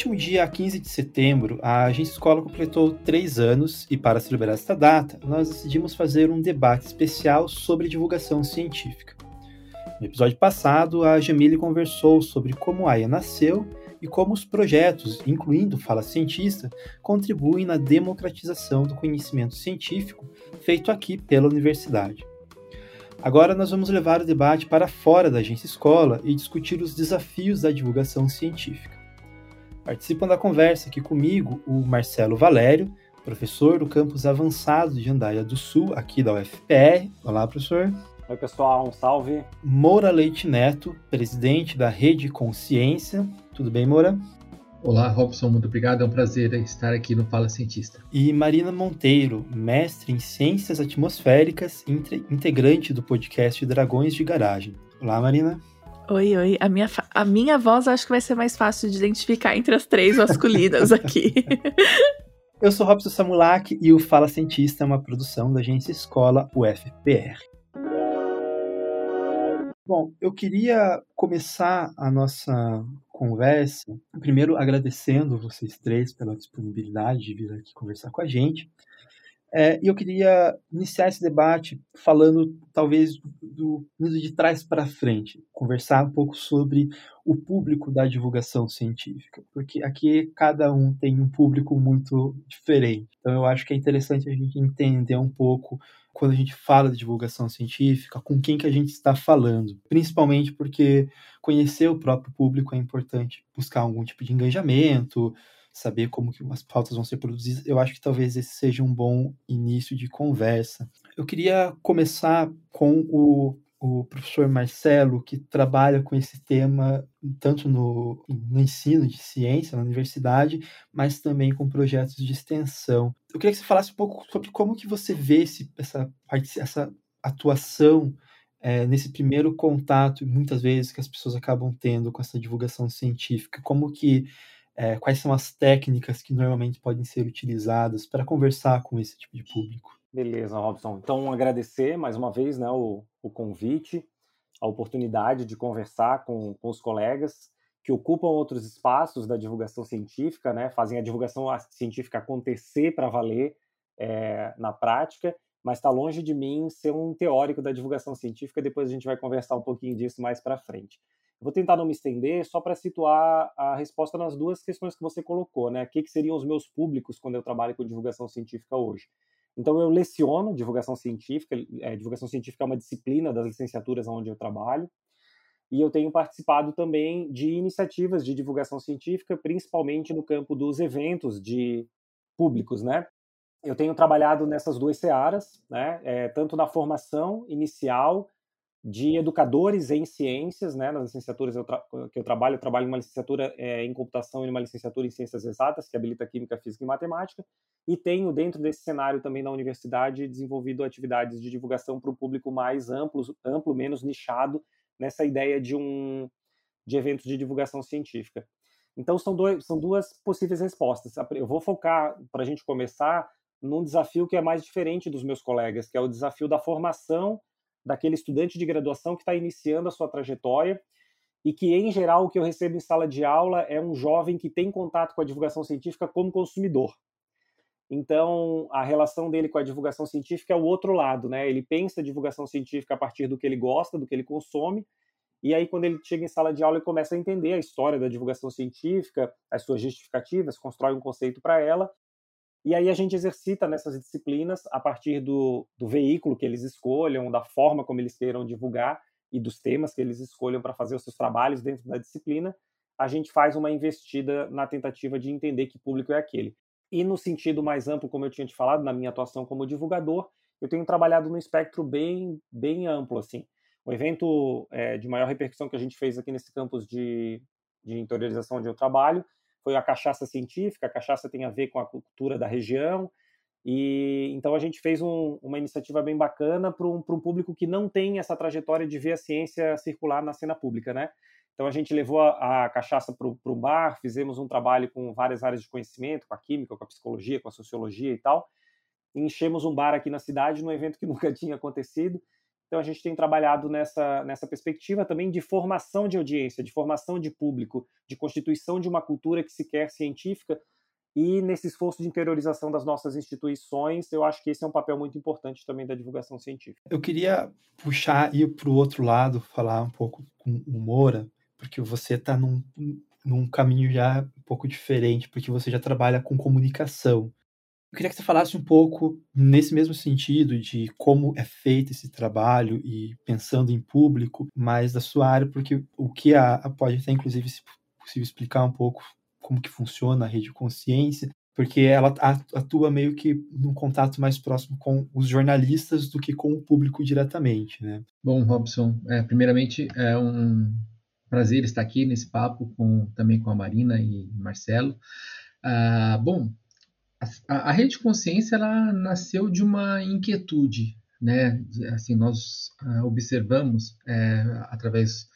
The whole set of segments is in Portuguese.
último dia 15 de setembro, a Agência Escola completou três anos e, para celebrar esta data, nós decidimos fazer um debate especial sobre divulgação científica. No episódio passado, a Jamile conversou sobre como a AIA nasceu e como os projetos, incluindo Fala Cientista, contribuem na democratização do conhecimento científico feito aqui pela universidade. Agora nós vamos levar o debate para fora da agência escola e discutir os desafios da divulgação científica. Participam da conversa aqui comigo o Marcelo Valério, professor do campus avançado de Andaia do Sul, aqui da UFPR. Olá, professor. Oi, pessoal, um salve. Moura Leite Neto, presidente da Rede Consciência. Tudo bem, Moura? Olá, Robson, muito obrigado. É um prazer estar aqui no Fala Cientista. E Marina Monteiro, mestre em Ciências Atmosféricas, integrante do podcast Dragões de Garagem. Olá, Marina. Oi, oi. A minha, a minha voz acho que vai ser mais fácil de identificar entre as três masculinas aqui. Eu sou Robson Samulak e o Fala Cientista é uma produção da agência Escola UFPR. Bom, eu queria começar a nossa conversa, primeiro agradecendo vocês três pela disponibilidade de vir aqui conversar com a gente. É, e eu queria iniciar esse debate falando, talvez, do indo de trás para frente, conversar um pouco sobre o público da divulgação científica, porque aqui cada um tem um público muito diferente. Então, eu acho que é interessante a gente entender um pouco quando a gente fala de divulgação científica, com quem que a gente está falando. Principalmente porque conhecer o próprio público é importante, buscar algum tipo de engajamento, saber como que as pautas vão ser produzidas. Eu acho que talvez esse seja um bom início de conversa. Eu queria começar com o o professor Marcelo, que trabalha com esse tema tanto no, no, ensino de ciência na universidade, mas também com projetos de extensão. Eu queria que você falasse um pouco sobre como que você vê esse, essa, essa atuação é, nesse primeiro contato, muitas vezes, que as pessoas acabam tendo com essa divulgação científica. Como que é, quais são as técnicas que normalmente podem ser utilizadas para conversar com esse tipo de público? Beleza, Robson. Então, agradecer mais uma vez né, o, o convite, a oportunidade de conversar com, com os colegas que ocupam outros espaços da divulgação científica, né, fazem a divulgação científica acontecer para valer é, na prática, mas está longe de mim ser um teórico da divulgação científica. Depois a gente vai conversar um pouquinho disso mais para frente. Vou tentar não me estender, só para situar a resposta nas duas questões que você colocou, né? O que, que seriam os meus públicos quando eu trabalho com divulgação científica hoje? Então, eu leciono divulgação científica. É, divulgação científica é uma disciplina das licenciaturas onde eu trabalho. E eu tenho participado também de iniciativas de divulgação científica, principalmente no campo dos eventos de públicos, né? Eu tenho trabalhado nessas duas searas, né? É, tanto na formação inicial de educadores em ciências, né, nas licenciaturas eu que eu trabalho, eu trabalho em uma licenciatura é, em computação e uma licenciatura em ciências exatas, que habilita química, física e matemática, e tenho dentro desse cenário também na universidade desenvolvido atividades de divulgação para o público mais amplo, amplo, menos nichado, nessa ideia de um de eventos de divulgação científica. Então são, dois, são duas possíveis respostas. Eu vou focar para a gente começar num desafio que é mais diferente dos meus colegas, que é o desafio da formação daquele estudante de graduação que está iniciando a sua trajetória e que, em geral, o que eu recebo em sala de aula é um jovem que tem contato com a divulgação científica como consumidor. Então, a relação dele com a divulgação científica é o outro lado, né? Ele pensa a divulgação científica a partir do que ele gosta, do que ele consome, e aí, quando ele chega em sala de aula, ele começa a entender a história da divulgação científica, as suas justificativas, constrói um conceito para ela, e aí a gente exercita nessas disciplinas a partir do, do veículo que eles escolham, da forma como eles queiram divulgar e dos temas que eles escolham para fazer os seus trabalhos dentro da disciplina, a gente faz uma investida na tentativa de entender que público é aquele. E no sentido mais amplo, como eu tinha te falado, na minha atuação como divulgador, eu tenho trabalhado num espectro bem, bem amplo, assim. O evento é, de maior repercussão que a gente fez aqui nesse campus de, de interiorização onde eu trabalho foi a cachaça científica. A cachaça tem a ver com a cultura da região. E então a gente fez um, uma iniciativa bem bacana para um, um público que não tem essa trajetória de ver a ciência circular na cena pública, né? Então a gente levou a, a cachaça para o bar, fizemos um trabalho com várias áreas de conhecimento, com a química, com a psicologia, com a sociologia e tal. E enchemos um bar aqui na cidade num evento que nunca tinha acontecido Então a gente tem trabalhado nessa, nessa perspectiva também de formação de audiência, de formação de público, de constituição de uma cultura que se quer científica e nesse esforço de interiorização das nossas instituições, eu acho que esse é um papel muito importante também da divulgação científica. Eu queria puxar e ir para o outro lado, falar um pouco com o Moura, porque você está num, num caminho já um pouco diferente, porque você já trabalha com comunicação. Eu queria que você falasse um pouco nesse mesmo sentido de como é feito esse trabalho e pensando em público, mais da sua área, porque o que a, a pode até inclusive se possível explicar um pouco como que funciona a rede consciência, porque ela atua meio que num contato mais próximo com os jornalistas do que com o público diretamente, né? Bom, Robson, é, primeiramente é um prazer estar aqui nesse papo com também com a Marina e Marcelo. Ah, bom, a, a rede consciência ela nasceu de uma inquietude, né? Assim nós uh, observamos é, através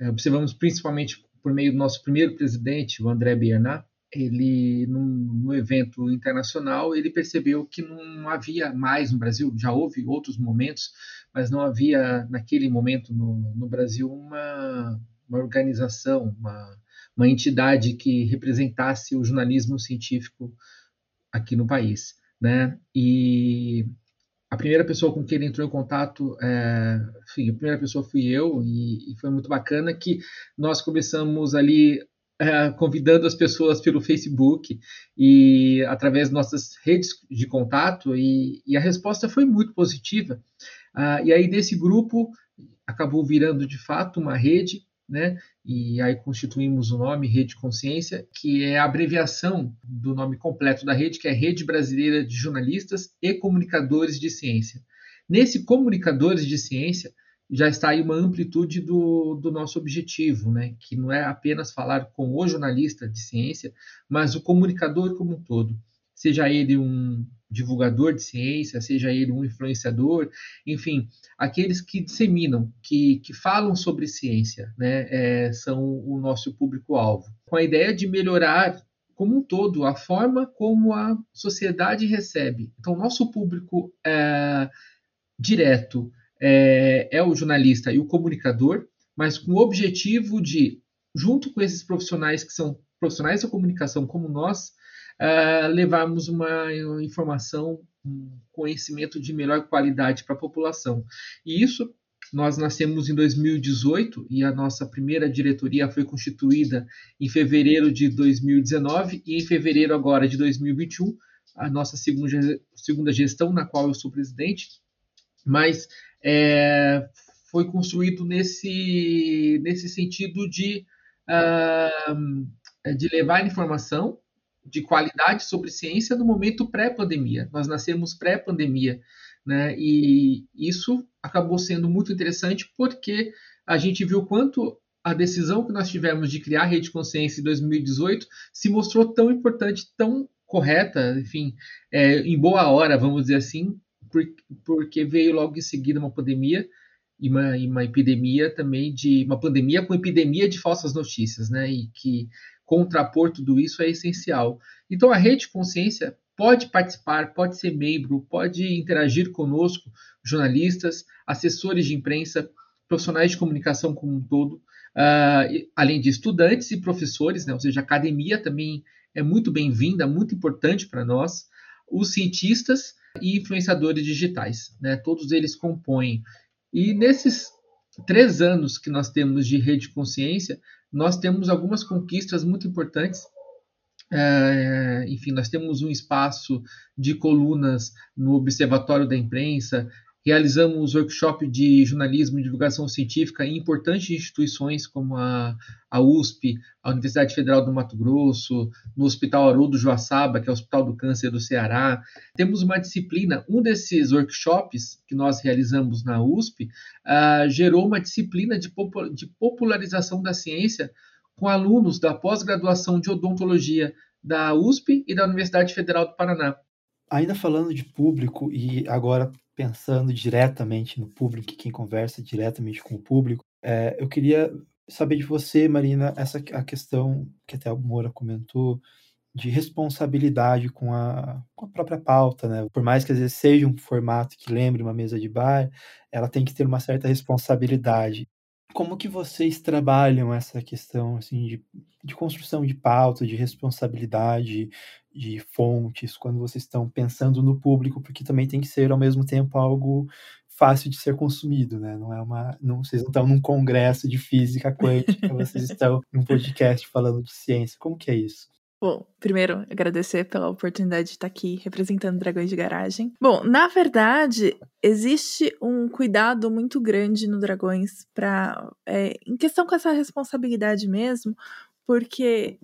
é, observamos principalmente por meio do nosso primeiro presidente, o André Bernat, ele num, num, evento internacional ele percebeu que não havia mais no Brasil já houve outros momentos mas não havia naquele momento no, no Brasil uma, uma organização uma, uma entidade que representasse o jornalismo científico aqui no país, né? E a primeira pessoa com quem ele entrou em contato, é, enfim, a primeira pessoa fui eu e, e, foi muito bacana que nós começamos ali é, convidando as pessoas pelo Facebook e através de nossas redes de contato e, e a resposta foi muito positiva. Ah, e aí desse grupo acabou virando de fato uma rede né? E aí constituímos o nome Rede Consciência, que é a abreviação do nome completo da rede, que é Rede Brasileira de Jornalistas e Comunicadores de Ciência. Nesse Comunicadores de Ciência já está aí uma amplitude do, do nosso objetivo, né? Que não é apenas falar com o jornalista de ciência, mas o comunicador como um todo, seja ele um divulgador de ciência, seja ele um influenciador, enfim, aqueles que disseminam, que, que falam sobre ciência, né, é, são o nosso público-alvo. Com a ideia de melhorar como um todo a forma como a sociedade recebe. Então, nosso público é, direto é, é o jornalista e o comunicador, mas com o objetivo de, junto com esses profissionais que são profissionais da comunicação como nós, uh, levarmos uma informação, um conhecimento de melhor qualidade para a população. E isso nós nascemos em 2018 e a nossa primeira diretoria foi constituída em fevereiro de 2019 e em fevereiro agora de 2021 a nossa segunda, segunda gestão na qual eu sou presidente, mas é, foi construído nesse, nesse sentido de, uh, de levar informação de qualidade sobre ciência no momento pré-pandemia. Nós nascemos pré-pandemia, né? E isso acabou sendo muito interessante porque a gente viu quanto a decisão que nós tivemos de criar a Rede Consciência em 2018 se mostrou tão importante, tão correta, enfim, é, em boa hora, vamos dizer assim, porque veio logo em seguida uma pandemia e uma, e uma epidemia também de uma pandemia com epidemia de falsas notícias, né? E que contrapor tudo isso é essencial. Então, a rede consciência pode participar, pode ser membro, pode interagir conosco, jornalistas, assessores de imprensa, profissionais de comunicação como um todo, uh, além de estudantes e professores, né? ou seja, a academia também é muito bem-vinda, muito importante para nós, os cientistas e influenciadores digitais, né? todos eles compõem. E nesses três anos que nós temos de rede consciência, nós temos algumas conquistas muito importantes. É, enfim, nós temos um espaço de colunas no Observatório da Imprensa, realizamos workshop de jornalismo e divulgação científica em importantes instituições como a, a USP, a Universidade Federal do Mato Grosso, no Hospital Haroldo Joaçaba, que é o Hospital do Câncer do Ceará. Temos uma disciplina, um desses workshops que nós realizamos na USP, uh, gerou uma disciplina de, de popularização da ciência com alunos da pós-graduação de odontologia da USP e da Universidade Federal do Paraná. Ainda falando de público e agora pensando diretamente no público, quem conversa diretamente com o público, é, eu queria saber de você, Marina, essa a questão que até o Moura comentou de responsabilidade com a, com a própria pauta, né? Por mais que às vezes seja um formato que lembre uma mesa de bar, ela tem que ter uma certa responsabilidade. Como que vocês trabalham essa questão assim de, de construção de pauta, de responsabilidade, de fontes, quando vocês estão pensando no público, porque também tem que ser ao mesmo tempo algo fácil de ser consumido, né? Não é uma, não, vocês não estão num congresso de física quântica, vocês estão num podcast falando de ciência. Como que é isso? Bom, primeiro, agradecer pela oportunidade de estar aqui representando Dragões de Garagem. Bom, na verdade, existe um cuidado muito grande no Dragões para, é, em questão com essa responsabilidade mesmo, porque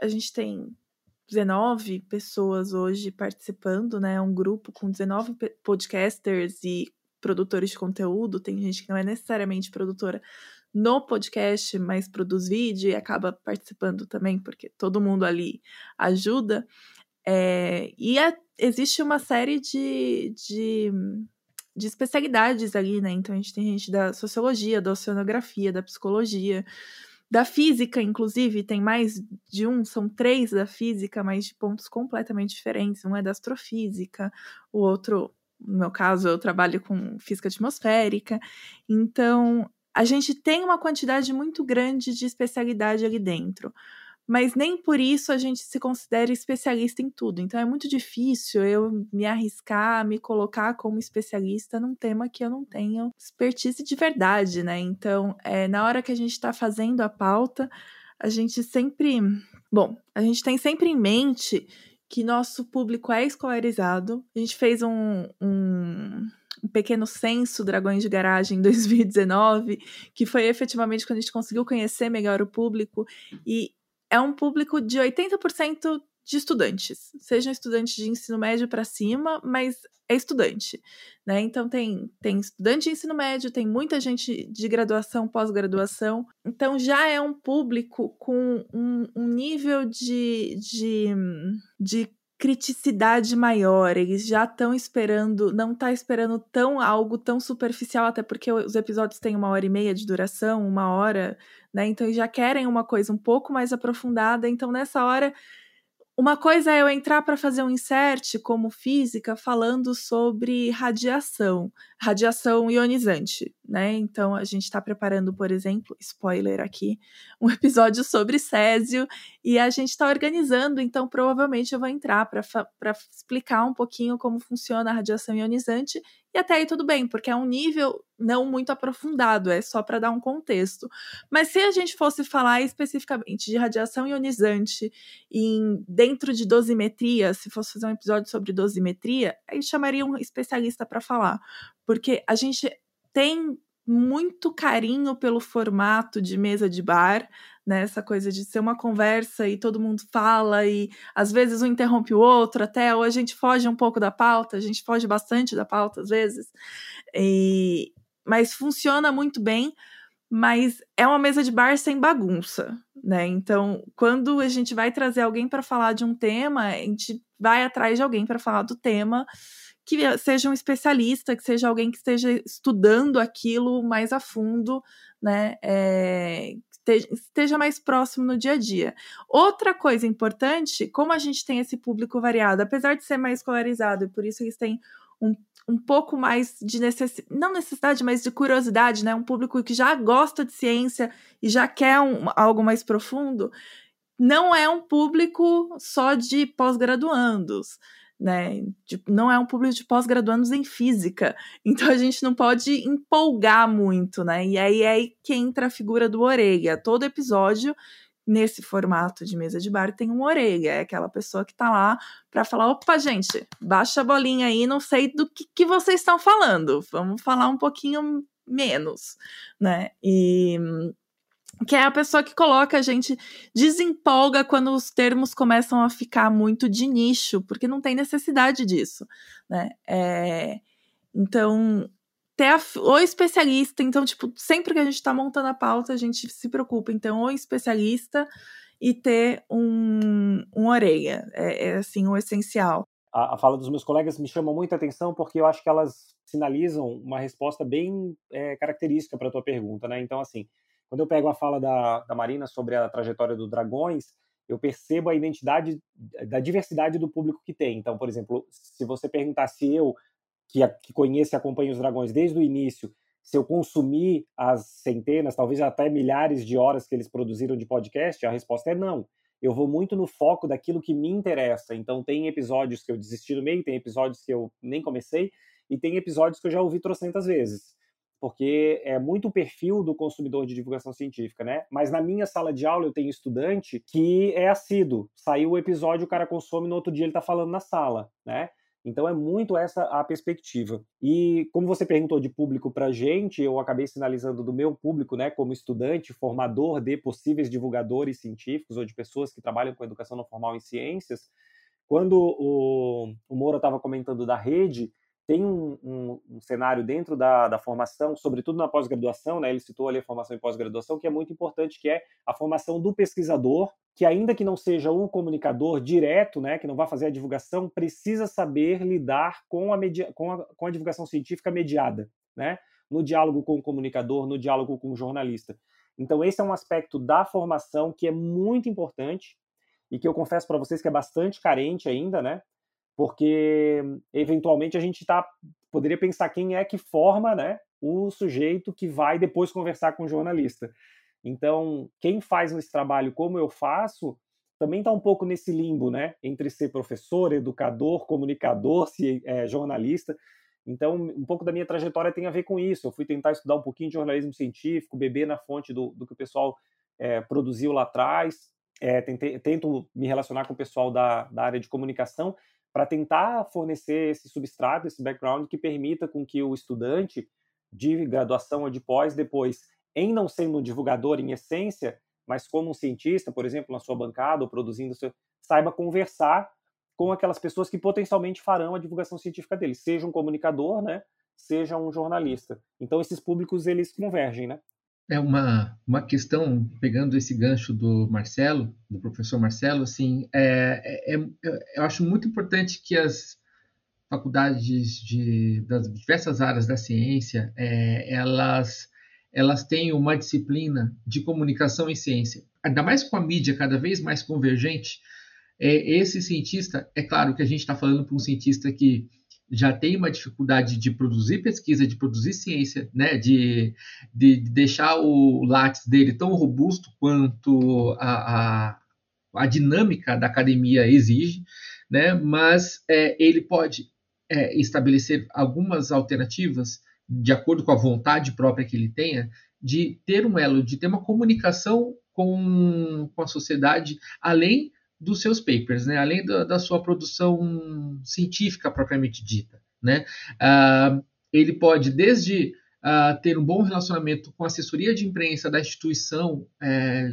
a gente tem 19 pessoas hoje participando, né? Um grupo com 19 podcasters e produtores de conteúdo. Tem gente que não é necessariamente produtora no podcast, mas produz vídeo e acaba participando também, porque todo mundo ali ajuda. É, e a, existe uma série de, de, de especialidades ali, né? Então a gente tem gente da sociologia, da oceanografia, da psicologia, da física, inclusive, tem mais de um, são três da física, mas de pontos completamente diferentes. Um é da astrofísica, o outro, no meu caso, eu trabalho com física atmosférica. Então, a gente tem uma quantidade muito grande de especialidade ali dentro. Mas nem por isso a gente se considera especialista em tudo. Então é muito difícil eu me arriscar, me colocar como especialista num tema que eu não tenho expertise de verdade, né? Então, é, na hora que a gente está fazendo a pauta, a gente sempre. Bom, a gente tem sempre em mente que nosso público é escolarizado. A gente fez um, um um pequeno censo Dragões de Garagem em 2019, que foi efetivamente quando a gente conseguiu conhecer melhor o público. E é um público de 80% de estudantes, sejam estudantes de ensino médio para cima, mas é estudante, né? Então tem, tem estudante de ensino médio, tem muita gente de graduação, pós-graduação, então já é um público com um, um nível de, de, de criticidade maior, eles já estão esperando, não tá esperando tão algo tão superficial, até porque os episódios têm uma hora e meia de duração, uma hora, né? Então eles já querem uma coisa um pouco mais aprofundada, então nessa hora uma coisa é eu entrar para fazer um insert como física falando sobre radiação, radiação ionizante, né? Então a gente está preparando, por exemplo, spoiler aqui, um episódio sobre césio e a gente está organizando, então provavelmente eu vou entrar para explicar um pouquinho como funciona a radiação ionizante e até aí tudo bem, porque é um nível não muito aprofundado, é só para dar um contexto. Mas se a gente fosse falar especificamente de radiação ionizante em, dentro de dosimetria, se fosse fazer um episódio sobre dosimetria, aí chamaria um especialista para falar, porque a gente tem muito carinho pelo formato de mesa de bar, né? Essa coisa de ser uma conversa e todo mundo fala e às vezes um interrompe o outro, até ou a gente foge um pouco da pauta, a gente foge bastante da pauta às vezes. E... Mas funciona muito bem, mas é uma mesa de bar sem bagunça, né? Então, quando a gente vai trazer alguém para falar de um tema, a gente vai atrás de alguém para falar do tema que seja um especialista, que seja alguém que esteja estudando aquilo mais a fundo, né? É, esteja mais próximo no dia a dia. Outra coisa importante, como a gente tem esse público variado, apesar de ser mais escolarizado, e por isso eles têm um, um pouco mais de necessidade, não necessidade, mas de curiosidade, né? Um público que já gosta de ciência e já quer um, algo mais profundo, não é um público só de pós-graduandos né? Tipo, não é um público de pós-graduandos em física, então a gente não pode empolgar muito, né? E aí é aí que entra a figura do orelha. Todo episódio nesse formato de mesa de bar tem um orelha, é aquela pessoa que tá lá para falar: opa, gente, baixa a bolinha aí, não sei do que, que vocês estão falando, vamos falar um pouquinho menos, né? E que é a pessoa que coloca a gente desempolga quando os termos começam a ficar muito de nicho, porque não tem necessidade disso, né? É, então, ter a, o especialista, então, tipo, sempre que a gente está montando a pauta, a gente se preocupa, então, o especialista e ter um, um orelha, é, é assim, o essencial. A, a, fala dos meus colegas me chama muita atenção porque eu acho que elas sinalizam uma resposta bem é, característica para a tua pergunta, né? Então, assim, quando eu pego a fala da, da Marina sobre a trajetória do Dragões, eu percebo a identidade da diversidade do público que tem. Então, por exemplo, se você perguntar se eu, que, que conheço e acompanho os dragões desde o início, se eu consumir as centenas, talvez até milhares de horas que eles produziram de podcast, a resposta é não. Eu vou muito no foco daquilo que me interessa. Então, tem episódios que eu desisti no meio, tem episódios que eu nem comecei, e tem episódios que eu já ouvi trocentas vezes porque é muito o perfil do consumidor de divulgação científica, né? Mas na minha sala de aula eu tenho estudante que é assíduo. Saiu o episódio, o cara consome, no outro dia ele está falando na sala, né? Então é muito essa a perspectiva. E como você perguntou de público para gente, eu acabei sinalizando do meu público, né, como estudante, formador de possíveis divulgadores científicos ou de pessoas que trabalham com educação não formal em ciências. Quando o, o Moura estava comentando da rede, tem um, um, um, cenário dentro da, da formação, sobretudo na pós-graduação, né? Ele citou ali a formação em pós-graduação, que é muito importante, que é a formação do pesquisador, que ainda que não seja o comunicador direto, né, que não vai fazer a divulgação, precisa saber lidar com a, media, com a, com a divulgação científica mediada, né? No diálogo com o comunicador, no diálogo com o jornalista. Então, esse é um aspecto da formação que é muito importante e que eu confesso para vocês que é bastante carente ainda, né? Porque eventualmente a gente tá, poderia pensar quem é que forma né, o sujeito que vai depois conversar com o jornalista. Então, quem faz esse trabalho como eu faço, também está um pouco nesse limbo, né? Entre ser professor, educador, comunicador, se é, jornalista. Então, um pouco da minha trajetória tem a ver com isso. Eu fui tentar estudar um pouquinho de jornalismo científico, beber na fonte do, do que o pessoal é, produziu lá atrás. É, tentei, tento me relacionar com o pessoal da, da área de comunicação para tentar fornecer esse substrato, esse background que permita com que o estudante de graduação ou de pós depois, em não sendo um divulgador em essência, mas como um cientista, por exemplo, na sua bancada ou produzindo, seu, saiba conversar com aquelas pessoas que potencialmente farão a divulgação científica dele, seja um comunicador, né, seja um jornalista. Então esses públicos eles convergem, né? É uma, uma questão, pegando esse gancho do Marcelo, do professor Marcelo, assim, é, é, é, eu acho muito importante que as faculdades de, das diversas áreas da ciência, é, elas, elas tenham uma disciplina de comunicação e ciência. Ainda mais com a mídia cada vez mais convergente, é, esse cientista, é claro que a gente está falando para um cientista que já tem uma dificuldade de produzir pesquisa, de produzir ciência, né? de, de deixar o látis dele tão robusto quanto a, a, a dinâmica da academia exige, né? mas é, ele pode é, estabelecer algumas alternativas de acordo com a vontade própria que ele tenha, de ter um elo, de ter uma comunicação com, com a sociedade, além dos seus papers, né? além da, da sua produção científica propriamente dita. Né? Uh, ele pode, desde uh, ter um bom relacionamento com a assessoria de imprensa da instituição, é,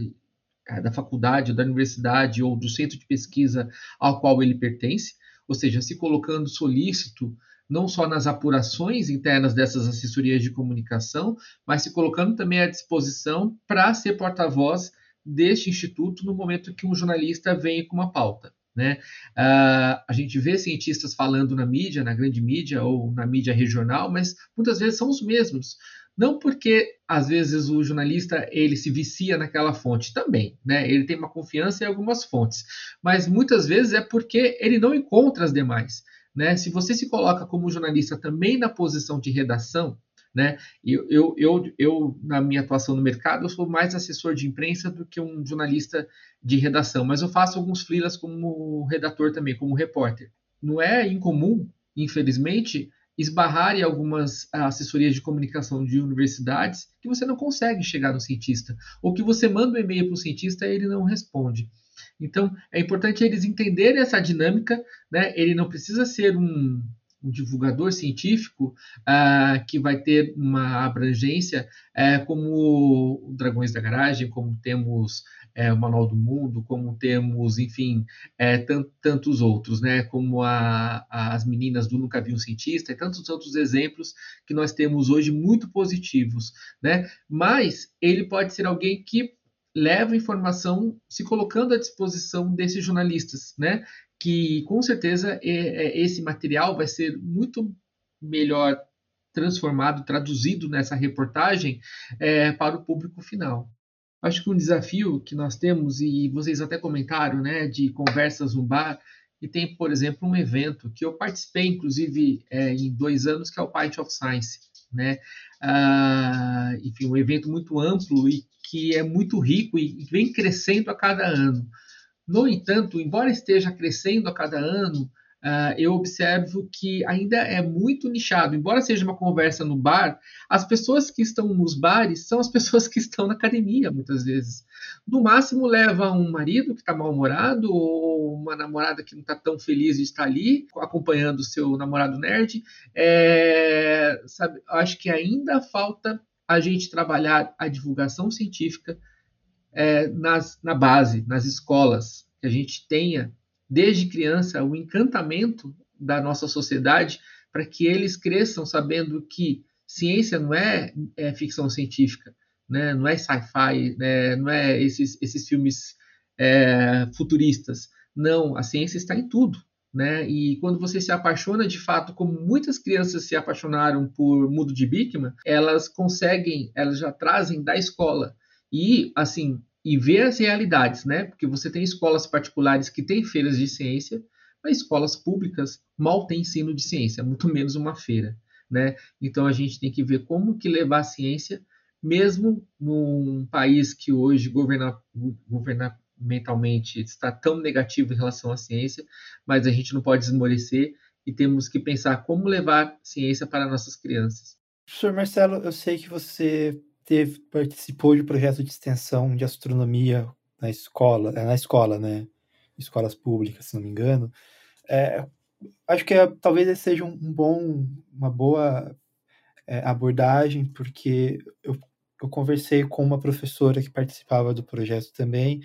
da faculdade, da universidade ou do centro de pesquisa ao qual ele pertence, ou seja, se colocando solícito não só nas apurações internas dessas assessorias de comunicação, mas se colocando também à disposição para ser porta-voz deste instituto no momento que um jornalista vem com uma pauta. Né? Uh, a gente vê cientistas falando na mídia, na grande mídia ou na mídia regional, mas muitas vezes são os mesmos. Não porque às vezes o jornalista ele se vicia naquela fonte também, né? Ele tem uma confiança em algumas fontes, mas muitas vezes é porque ele não encontra as demais, né? Se você se coloca como jornalista também na posição de redação, né? Eu, eu, eu, eu, na minha atuação no mercado, eu sou mais assessor de imprensa do que um jornalista de redação, mas eu faço alguns freelas como redator também, como repórter. Não é incomum, infelizmente, esbarrar em algumas assessorias de comunicação de universidades que você não consegue chegar no cientista, ou que você manda um e-mail para o cientista e ele não responde. Então, é importante eles entenderem essa dinâmica, né? Ele não precisa ser um, um divulgador científico uh, que vai ter uma abrangência uh, como Dragões da Garagem, como temos uh, o Manual do Mundo, como temos, enfim, é, tant, tantos outros, né? como a, as meninas do Nunca Vi um Cientista e tantos outros exemplos que nós temos hoje muito positivos. Né? Mas ele pode ser alguém que leva informação se colocando à disposição desses jornalistas, né? Que com certeza é, é, esse material vai ser muito melhor transformado, traduzido nessa reportagem é, para o público final. Acho que um desafio que nós temos, e vocês até comentaram, né, de conversas no bar, e tem, por exemplo, um evento que eu participei, inclusive, é, em dois anos, que é o Pint of Science, né? Ah, enfim, um evento muito amplo e que é muito rico e vem crescendo a cada ano. No entanto, embora esteja crescendo a cada ano, uh, eu observo que ainda é muito nichado. Embora seja uma conversa no bar, as pessoas que estão nos bares são as pessoas que estão na academia, muitas vezes. No máximo, leva um marido que está mal-humorado ou uma namorada que não está tão feliz de estar ali, acompanhando o seu namorado nerd. É, sabe, acho que ainda falta a gente trabalhar a divulgação científica é, nas, na base, nas escolas, que a gente tenha desde criança o encantamento da nossa sociedade para que eles cresçam sabendo que ciência não é, é ficção científica, né? não é sci-fi, né? não é esses, esses filmes é, futuristas. Não, a ciência está em tudo. Né? E quando você se apaixona de fato, como muitas crianças se apaixonaram por Mundo de Bickman, elas conseguem, elas já trazem da escola. E, assim, e ver as realidades, né? Porque você tem escolas particulares que têm feiras de ciência, mas escolas públicas mal têm ensino de ciência, muito menos uma feira, né? Então a gente tem que ver como que levar a ciência, mesmo num país que hoje governa, governamentalmente está tão negativo em relação à ciência, mas a gente não pode esmorecer e temos que pensar como levar ciência para nossas crianças. Professor Marcelo, eu sei que você teve, participou de projeto de extensão de astronomia na escola, é, na escola, né? Escolas públicas, se não me engano. É, acho que é, talvez seja um, bom, uma boa é, abordagem, porque eu, eu conversei com uma professora que participava do projeto também,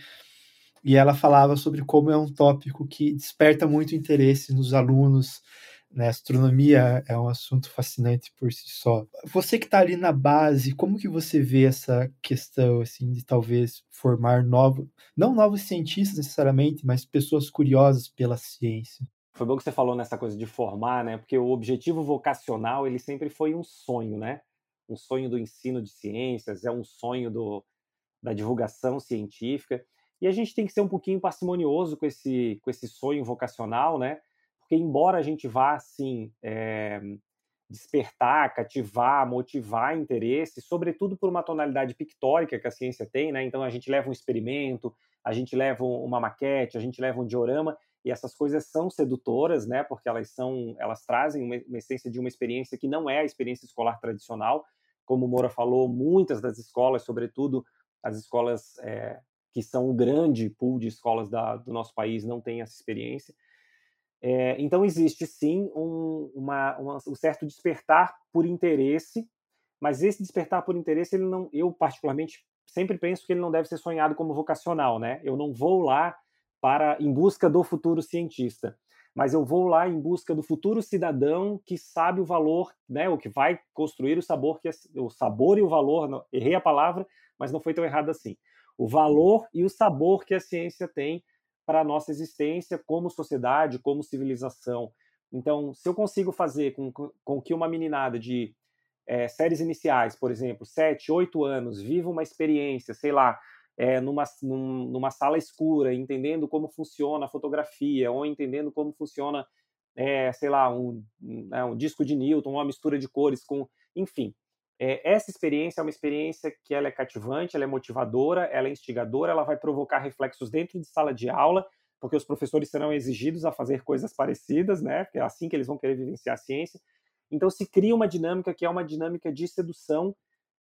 e ela falava sobre como é um tópico que desperta muito interesse nos alunos, né? Astronomia é um assunto fascinante por si só. Você que está ali na base, como que você vê essa questão assim de talvez formar novos, não novos cientistas necessariamente, mas pessoas curiosas pela ciência? Foi bom que você falou nessa coisa de formar, né? Porque o objetivo vocacional ele sempre foi um sonho, né? Um sonho do ensino de ciências, é um sonho do, da divulgação científica. E a gente tem que ser um pouquinho parcimonioso com esse, com esse sonho vocacional, né? Porque embora a gente vá assim é, despertar, cativar, motivar interesse, sobretudo por uma tonalidade pictórica que a ciência tem, né? Então a gente leva um experimento, a gente leva uma maquete, a gente leva um diorama e essas coisas são sedutoras, né? Porque elas são, elas trazem uma, uma essência de uma experiência que não é a experiência escolar tradicional, como o Moura falou, muitas das escolas, sobretudo as escolas é, que são o grande pool de escolas da, do nosso país, não têm essa experiência. É, então existe sim um, uma, uma, um certo despertar por interesse, mas esse despertar por interesse, ele não, eu particularmente sempre penso que ele não deve ser sonhado como vocacional, né? Eu não vou lá para em busca do futuro cientista, mas eu vou lá em busca do futuro cidadão que sabe o valor, né? O que vai construir o sabor que o sabor e o valor, não, errei a palavra, mas não foi tão errado assim. O valor e o sabor que a ciência tem para a nossa existência como sociedade, como civilização. Então, se eu consigo fazer com, com que uma meninada de é, séries iniciais, por exemplo, 7, 8 anos, viva uma experiência, sei lá, é, numa, num, numa sala escura, entendendo como funciona a fotografia, ou entendendo como funciona, é, sei lá, um, né, um disco de Newton, uma mistura de cores com. Enfim, é, essa experiência é uma experiência que ela é cativante, ela é motivadora, ela é instigadora, ela vai provocar reflexos dentro de sala de aula, porque os professores serão exigidos a fazer coisas parecidas, né? Porque é assim que eles vão querer vivenciar a ciência. Então se cria uma dinâmica que é uma dinâmica de sedução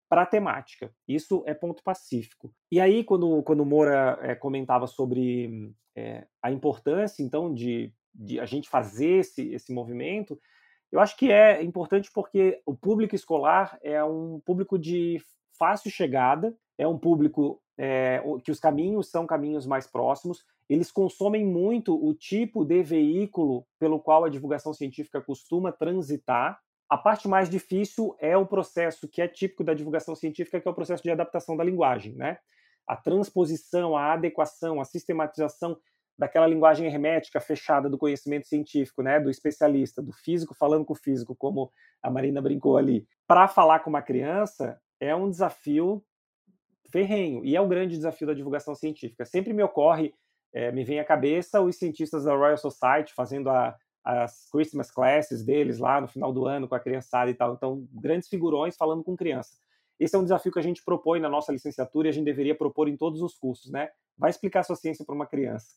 para a temática. Isso é ponto pacífico. E aí, quando, quando Moura é, comentava sobre é, a importância, então, de, de a gente fazer esse, esse movimento, eu acho que é importante porque o público escolar é um público de fácil chegada, é um público é, que os caminhos são caminhos mais próximos, eles consomem muito o tipo de veículo pelo qual a divulgação científica costuma transitar. A parte mais difícil é o processo que é típico da divulgação científica, que é o processo de adaptação da linguagem, né? A transposição, a adequação, a sistematização daquela linguagem hermética fechada do conhecimento científico, né, do especialista, do físico falando com o físico, como a Marina brincou ali, para falar com uma criança é um desafio ferrenho. E é o grande desafio da divulgação científica. Sempre me ocorre, é, me vem à cabeça os cientistas da Royal Society fazendo a, as Christmas classes deles lá no final do ano com a criançada e tal. Então, grandes figurões falando com criança. Esse é um desafio que a gente propõe na nossa licenciatura e a gente deveria propor em todos os cursos, né? Vai explicar sua ciência para uma criança.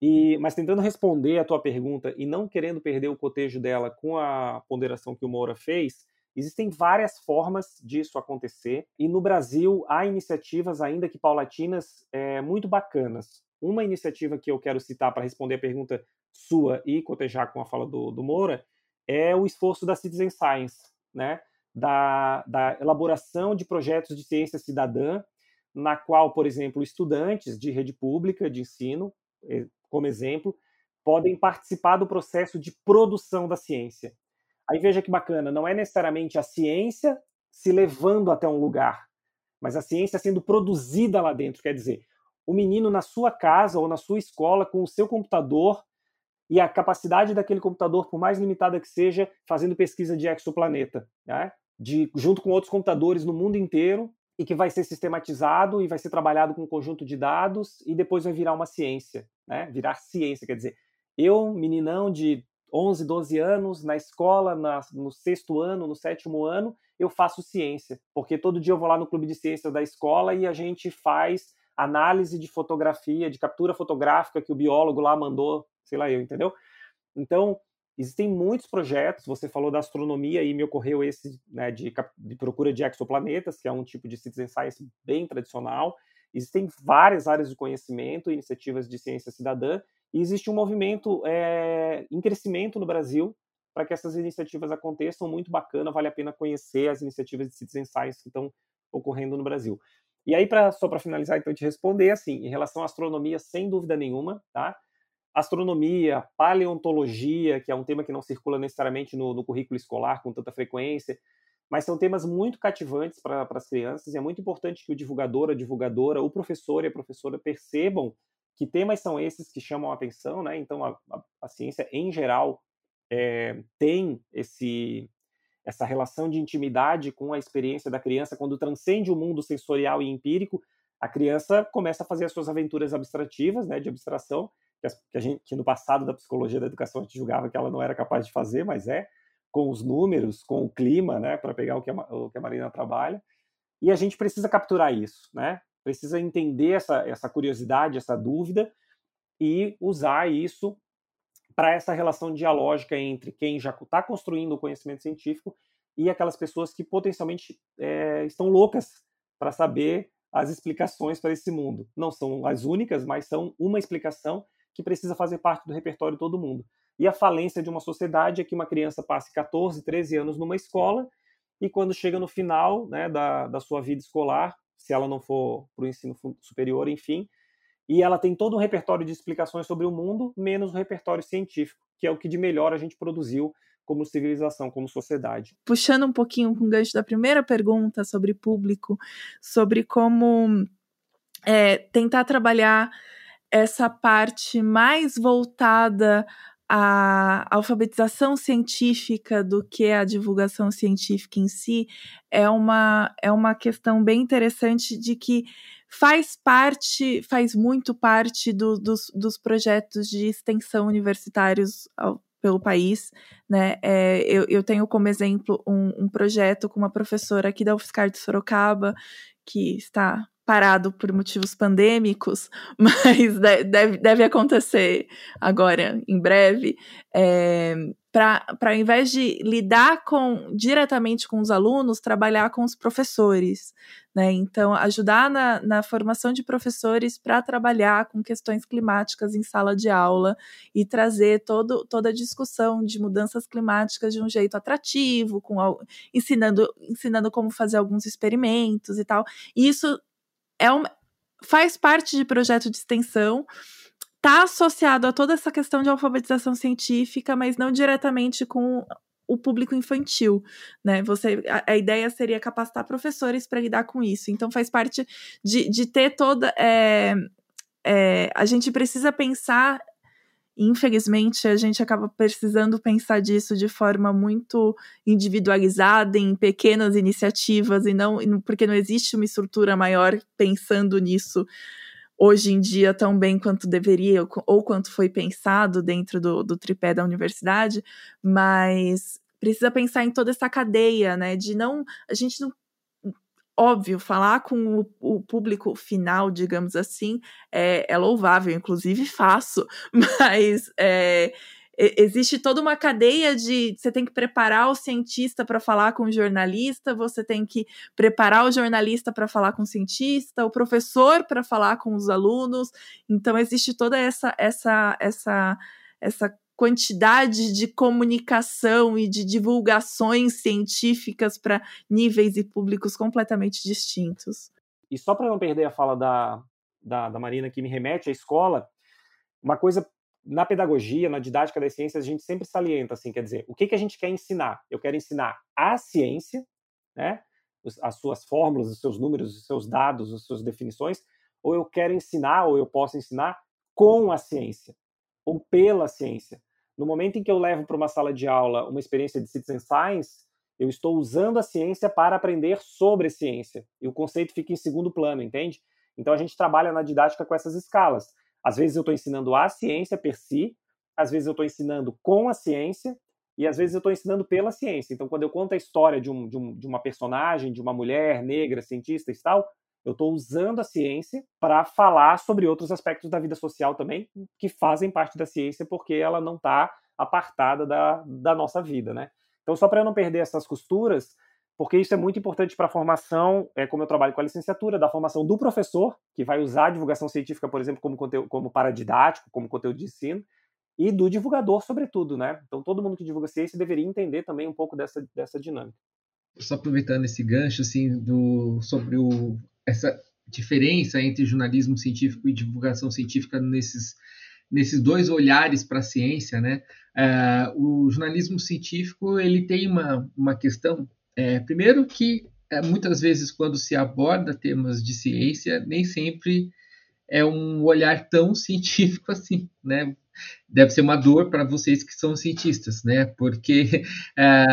E, mas tentando responder a tua pergunta e não querendo perder o cotejo dela com a ponderação que o Moura fez, existem várias formas disso acontecer e no Brasil há iniciativas, ainda que paulatinas, é, muito bacanas. Uma iniciativa que eu quero citar para responder a pergunta sua e cotejar com a fala do, do Moura é o esforço da Citizen Science, né? da, da elaboração de projetos de ciência cidadã, na qual, por exemplo, estudantes de rede pública de ensino como exemplo, podem participar do processo de produção da ciência. Aí veja que bacana, não é necessariamente a ciência se levando até um lugar, mas a ciência sendo produzida lá dentro. Quer dizer, o menino na sua casa ou na sua escola com o seu computador e a capacidade daquele computador, por mais limitada que seja, fazendo pesquisa de exoplaneta, né? de, junto com outros computadores no mundo inteiro, e que vai ser sistematizado e vai ser trabalhado com um conjunto de dados e depois vai virar uma ciência, né? Virar ciência, quer dizer, eu, meninão de 11, 12 anos, na escola, na, no sexto ano, no sétimo ano, eu faço ciência, porque todo dia eu vou lá no clube de ciências da escola e a gente faz análise de fotografia, de captura fotográfica que o biólogo lá mandou, sei lá eu, entendeu? Então, Existem muitos projetos, você falou da astronomia e me ocorreu esse né, de, de, procura de exoplanetas, que é um tipo de citizen science bem tradicional. Existem várias áreas de conhecimento, iniciativas de ciência cidadã, e existe um movimento é, em crescimento no Brasil para que essas iniciativas aconteçam, muito bacana, vale a pena conhecer as iniciativas de citizen science que estão ocorrendo no Brasil. E aí, pra, só para finalizar, então, te responder, assim, em relação à astronomia, sem dúvida nenhuma, tá? Astronomia, paleontologia, que é um tema que não circula necessariamente no, no currículo escolar com tanta frequência, mas são temas muito cativantes para as crianças e é muito importante que o divulgador, a divulgadora, o professor e a professora percebam que temas são esses que chamam a atenção, né? Então, a, a, a ciência, em geral, é, tem esse, essa relação de intimidade com a experiência da criança, quando transcende o mundo sensorial e empírico, a criança começa a fazer as suas aventuras abstrativas, né, de abstração, que, gente, que no passado da psicologia da educação a gente julgava que ela não era capaz de fazer, mas é, com os números, com o clima, né, para pegar o que, a, o que a Marina trabalha. E a gente precisa capturar isso, né? Precisa entender essa, essa curiosidade, essa dúvida e usar isso para essa relação dialógica entre quem já está construindo o conhecimento científico e aquelas pessoas que potencialmente é, estão loucas para saber as explicações para esse mundo. Não são as únicas, mas são uma explicação que precisa fazer parte do repertório de todo mundo. E a falência de uma sociedade é que uma criança passe 14, 13 anos numa escola e quando chega no final né, da, da sua vida escolar, se ela não for para o ensino superior, enfim, e ela tem todo um repertório de explicações sobre o mundo, menos o repertório científico, que é o que de melhor a gente produziu como civilização, como sociedade. Puxando um pouquinho com o gancho da primeira pergunta sobre público, sobre como é, tentar trabalhar essa parte mais voltada à alfabetização científica do que a divulgação científica em si é uma, é uma questão bem interessante de que faz parte, faz muito parte do, dos, dos projetos de extensão universitários ao, pelo país, né? É, eu, eu tenho como exemplo um, um projeto com uma professora aqui da UFSCar de Sorocaba, que está parado por motivos pandêmicos, mas deve, deve acontecer agora, em breve, é, para ao invés de lidar com diretamente com os alunos, trabalhar com os professores. Né? Então, ajudar na, na formação de professores para trabalhar com questões climáticas em sala de aula e trazer todo, toda a discussão de mudanças climáticas de um jeito atrativo, com ensinando, ensinando como fazer alguns experimentos e tal. E isso é um, faz parte de projeto de extensão, está associado a toda essa questão de alfabetização científica, mas não diretamente com o público infantil, né? Você, a, a ideia seria capacitar professores para lidar com isso. Então faz parte de, de ter toda. É, é, a gente precisa pensar infelizmente, a gente acaba precisando pensar disso de forma muito individualizada, em pequenas iniciativas, e não porque não existe uma estrutura maior pensando nisso hoje em dia tão bem quanto deveria ou quanto foi pensado dentro do, do tripé da universidade, mas precisa pensar em toda essa cadeia, né? De não. A gente não óbvio, falar com o, o, público final, digamos assim, é, é, louvável, inclusive faço, mas é, existe toda uma cadeia de você tem que preparar o cientista para falar com o jornalista, você tem que preparar o jornalista para falar com o cientista, o professor para falar com os alunos. Então existe toda essa essa essa essa quantidade de comunicação e de divulgações científicas para níveis e públicos completamente distintos. E só para não perder a fala da, da, da, Marina, que me remete à escola, uma coisa na pedagogia, na didática das ciências, a gente sempre salienta, assim, quer dizer, o que, que a gente quer ensinar? Eu quero ensinar a ciência, né, as suas fórmulas, os seus números, os seus dados, as suas definições, ou eu quero ensinar, ou eu posso ensinar com a ciência, ou pela ciência. No momento em que eu levo para uma sala de aula uma experiência de citizen science, eu estou usando a ciência para aprender sobre ciência. E o conceito fica em segundo plano, entende? Então a gente trabalha na didática com essas escalas. Às vezes eu estou ensinando a ciência per si, às vezes eu estou ensinando com a ciência, e às vezes eu estou ensinando pela ciência. Então, quando eu conto a história de, um, de, um, de uma personagem, de uma mulher negra, cientista e tal, eu estou usando a ciência para falar sobre outros aspectos da vida social também, que fazem parte da ciência, porque ela não está apartada da, da nossa vida, né? Então, só para eu não perder essas costuras, porque isso é muito importante para a formação, é como eu trabalho com a licenciatura, da formação do professor, que vai usar a divulgação científica, por exemplo, como, conteúdo, como paradidático, como conteúdo de ensino, e do divulgador, sobretudo, né? Então, todo mundo que divulga ciência deveria entender também um pouco dessa, dessa dinâmica. Só aproveitando esse gancho, assim, do, sobre o essa diferença entre jornalismo científico e divulgação científica nesses, nesses dois olhares para a ciência, né? É, o jornalismo científico ele tem uma, uma questão, é, primeiro que é, muitas vezes quando se aborda temas de ciência, nem sempre é um olhar tão científico assim, né? Deve ser uma dor para vocês que são cientistas, né? Porque é,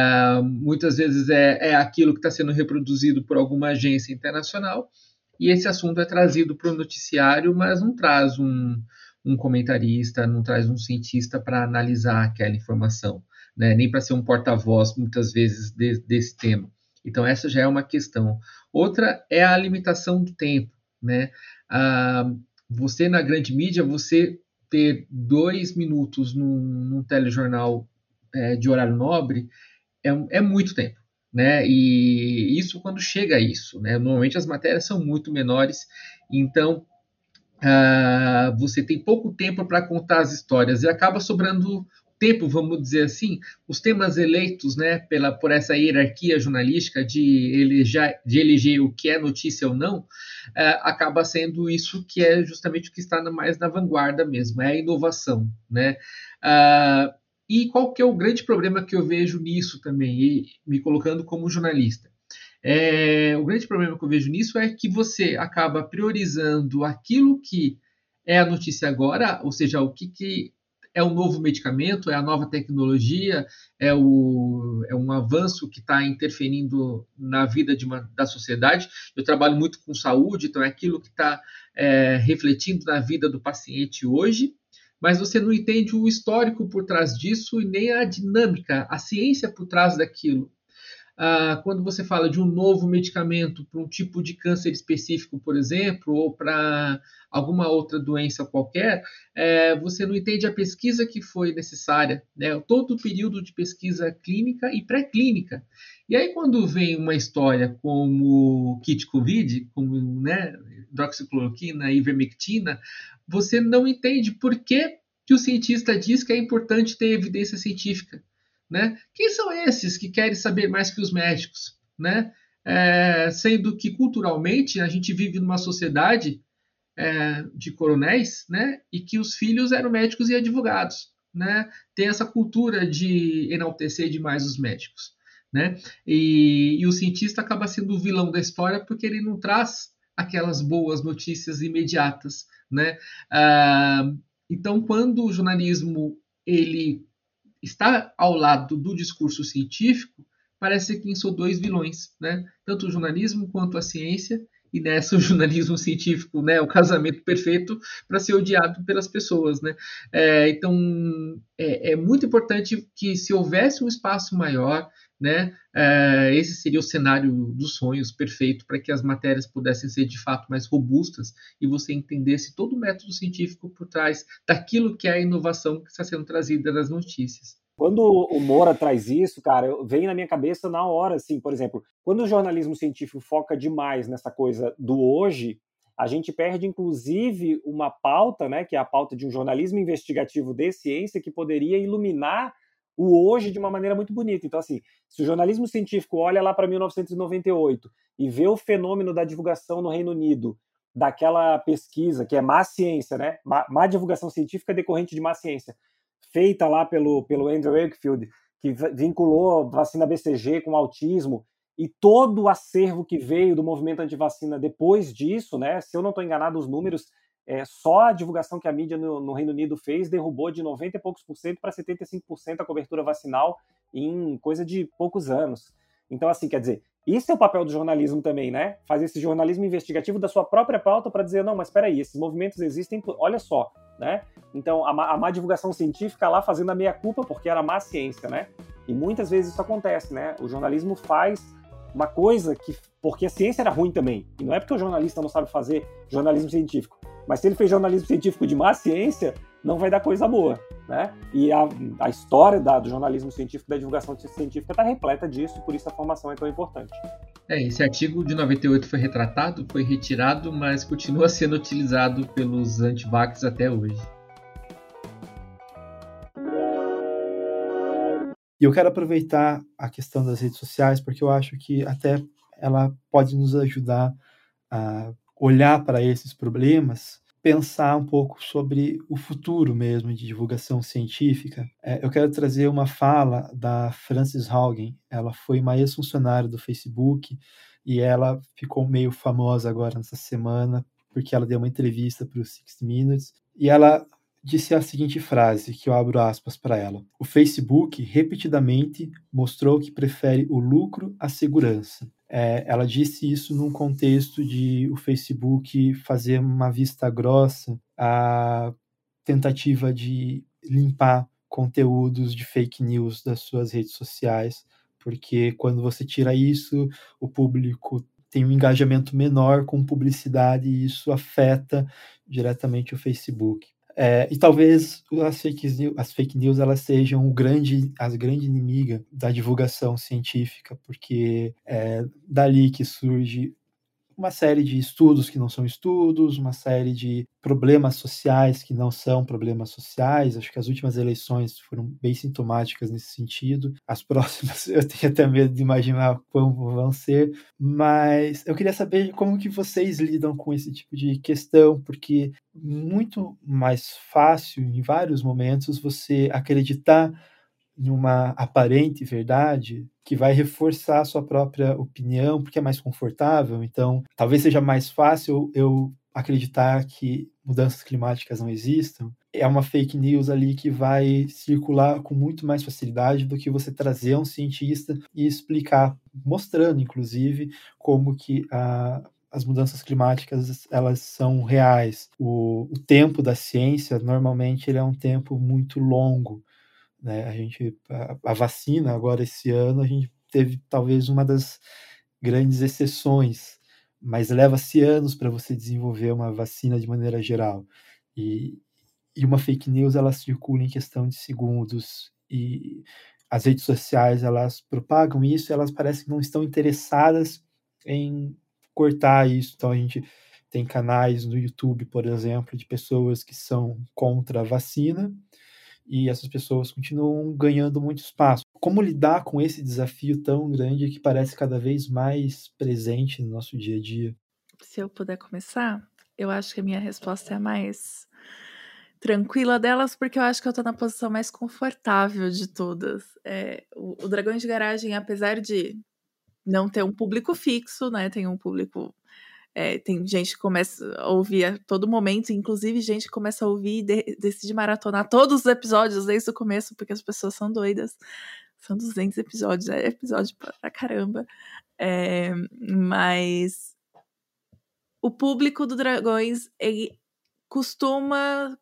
muitas vezes é, é aquilo que está sendo reproduzido por alguma agência internacional e esse assunto é trazido para o noticiário, mas não traz um, um comentarista, não traz um cientista para analisar aquela informação, né? nem para ser um porta-voz, muitas vezes, de, desse tema. Então, essa já é uma questão. Outra é a limitação do tempo. Né? Ah, você, na grande mídia, você ter dois minutos num, num telejornal é, de horário nobre é, é muito tempo né? E isso quando chega a isso, né? Normalmente as matérias são muito menores, então uh, você tem pouco tempo para contar as histórias e acaba sobrando tempo, vamos dizer assim, os temas eleitos, né, pela por essa hierarquia jornalística de eleger, de eleger o que é notícia ou não, uh, acaba sendo isso que é justamente o que está mais na vanguarda mesmo, é a inovação, né? Uh, e qual que é o grande problema que eu vejo nisso também, e me colocando como jornalista? É, o grande problema que eu vejo nisso é que você acaba priorizando aquilo que é a notícia agora, ou seja, o que, que é o novo medicamento, é a nova tecnologia, é, o, é um avanço que está interferindo na vida uma, da sociedade. Eu trabalho muito com saúde, então é aquilo que está é, refletindo na vida do paciente hoje mas você não entende o histórico por trás disso e nem a dinâmica, a ciência por trás daquilo. Ah, quando você fala de um novo medicamento para um tipo de câncer específico, por exemplo, ou para alguma outra doença qualquer, é, você não entende a pesquisa que foi necessária, né? todo o período de pesquisa clínica e pré-clínica. E aí, quando vem uma história como kit COVID, como né, hidroxicloroquina, ivermectina, você não entende por que, que o cientista diz que é importante ter evidência científica. Né? Quem são esses que querem saber mais que os médicos? Né? É, sendo que culturalmente a gente vive numa sociedade é, de coronéis né? e que os filhos eram médicos e advogados. Né? Tem essa cultura de enaltecer demais os médicos. Né? E, e o cientista acaba sendo o vilão da história porque ele não traz aquelas boas notícias imediatas, né? Ah, Então, quando o jornalismo ele está ao lado do discurso científico, parece que são dois vilões, né? Tanto o jornalismo quanto a ciência e nessa o jornalismo científico, né, o casamento perfeito para ser odiado pelas pessoas, né? É, então é, é, muito importante que se houvesse um espaço maior, né, é, esse seria o cenário dos sonhos perfeito para que as matérias pudessem ser de fato mais robustas e você entendesse todo o método científico por trás daquilo que é a inovação que está sendo trazida nas notícias. Quando o Moura traz isso, cara, vem na minha cabeça na hora, assim, por exemplo, quando o jornalismo científico foca demais nessa coisa do hoje, a gente perde, inclusive, uma pauta, né, que é a pauta de um jornalismo investigativo de ciência que poderia iluminar o hoje de uma maneira muito bonita. Então, assim, se o jornalismo científico olha lá para 1998 e vê o fenômeno da divulgação no Reino Unido, daquela pesquisa que é má ciência, né, má, má divulgação científica decorrente de má ciência, feita lá pelo, pelo Andrew Wakefield, que vinculou vacina BCG com autismo, e todo o acervo que veio do movimento antivacina depois disso, né? Se eu não estou enganado, os números, é, só a divulgação que a mídia no, no, Reino Unido fez derrubou de 90 e poucos por cento para 75% a cobertura vacinal em coisa de poucos anos. Então, assim, quer dizer, isso é o papel do jornalismo também, né? Fazer esse jornalismo investigativo da sua própria pauta para dizer, não, mas espera aí, esses movimentos existem, olha só, né? Então, a má, a má divulgação científica lá fazendo a meia-culpa porque era má ciência, né? E muitas vezes isso acontece, né? O jornalismo faz uma coisa que... Porque a ciência era ruim também. E não é porque o jornalista não sabe fazer jornalismo científico. Mas se ele fez jornalismo científico de má ciência, não vai dar coisa boa, né? E a, a história da, do jornalismo científico, da divulgação científica está repleta disso, por isso a formação é tão importante. É, esse artigo de 98 foi retratado, foi retirado, mas continua sendo utilizado pelos antivax até hoje. E eu quero aproveitar a questão das redes sociais, porque eu acho que até ela pode nos ajudar a olhar para esses problemas pensar um pouco sobre o futuro mesmo de divulgação científica. É, eu quero trazer uma fala da Frances Haugen. Ela foi uma ex-funcionária do Facebook e ela ficou meio famosa agora nessa semana porque ela deu uma entrevista para o 60 Minutes e ela disse a seguinte frase, que eu abro aspas para ela. O Facebook repetidamente mostrou que prefere o lucro à segurança. É, ela disse isso num contexto de o Facebook fazer uma vista grossa à tentativa de limpar conteúdos de fake news das suas redes sociais, porque quando você tira isso, o público tem um engajamento menor com publicidade e isso afeta diretamente o Facebook. É, e talvez as fake, news, as fake news elas sejam o grande, as grande inimiga da divulgação científica, porque é dali que surge uma série de estudos que não são estudos, uma série de problemas sociais que não são problemas sociais. Acho que as últimas eleições foram bem sintomáticas nesse sentido. As próximas eu tenho até medo de imaginar como vão ser, mas eu queria saber como que vocês lidam com esse tipo de questão, porque muito mais fácil em vários momentos você acreditar em uma aparente verdade que vai reforçar a sua própria opinião, porque é mais confortável. Então, talvez seja mais fácil eu acreditar que mudanças climáticas não existam. É uma fake news ali que vai circular com muito mais facilidade do que você trazer um cientista e explicar, mostrando, inclusive, como que a, as mudanças climáticas elas são reais. O, o tempo da ciência normalmente ele é um tempo muito longo. Né? A gente, a, a vacina agora esse ano a gente teve talvez uma das grandes exceções, mas leva-se anos para você desenvolver uma vacina de maneira geral. E, e uma fake news ela circula em questão de segundos e as redes sociais elas propagam isso, elas parecem que não estão interessadas em cortar isso. Então a gente tem canais no YouTube, por exemplo, de pessoas que são contra a vacina e essas pessoas continuam ganhando muito espaço. Como lidar com esse desafio tão grande que parece cada vez mais presente no nosso dia a dia? Se eu puder começar, eu acho que a minha resposta é a mais tranquila delas, porque eu acho que eu tô na posição mais confortável de todas. É, o, o Dragões de Garagem, apesar de não ter um público fixo, né, tem um público É, tem gente que começa a ouvir a todo momento, inclusive gente que começa a ouvir e de, decide maratonar todos os episódios desde o começo, porque as pessoas são doidas. São 200 episódios, é episódio pra caramba. É, mas o público do Dragões ele costuma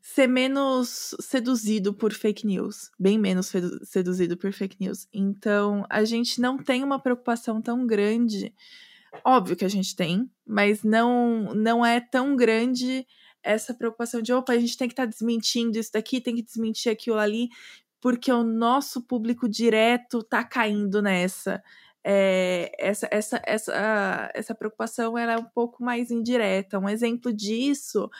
ser menos seduzido por fake news, bem menos seduzido por fake news. Então, a gente não tem uma preocupação tão grande. Óbvio que a gente tem, mas não não é tão grande essa preocupação de opa, a gente tem que estar tá desmentindo isso daqui, tem que desmentir aquilo ali, porque o nosso público direto tá caindo nessa. É, essa, essa, essa, essa preocupação ela é um pouco mais indireta. Um exemplo disso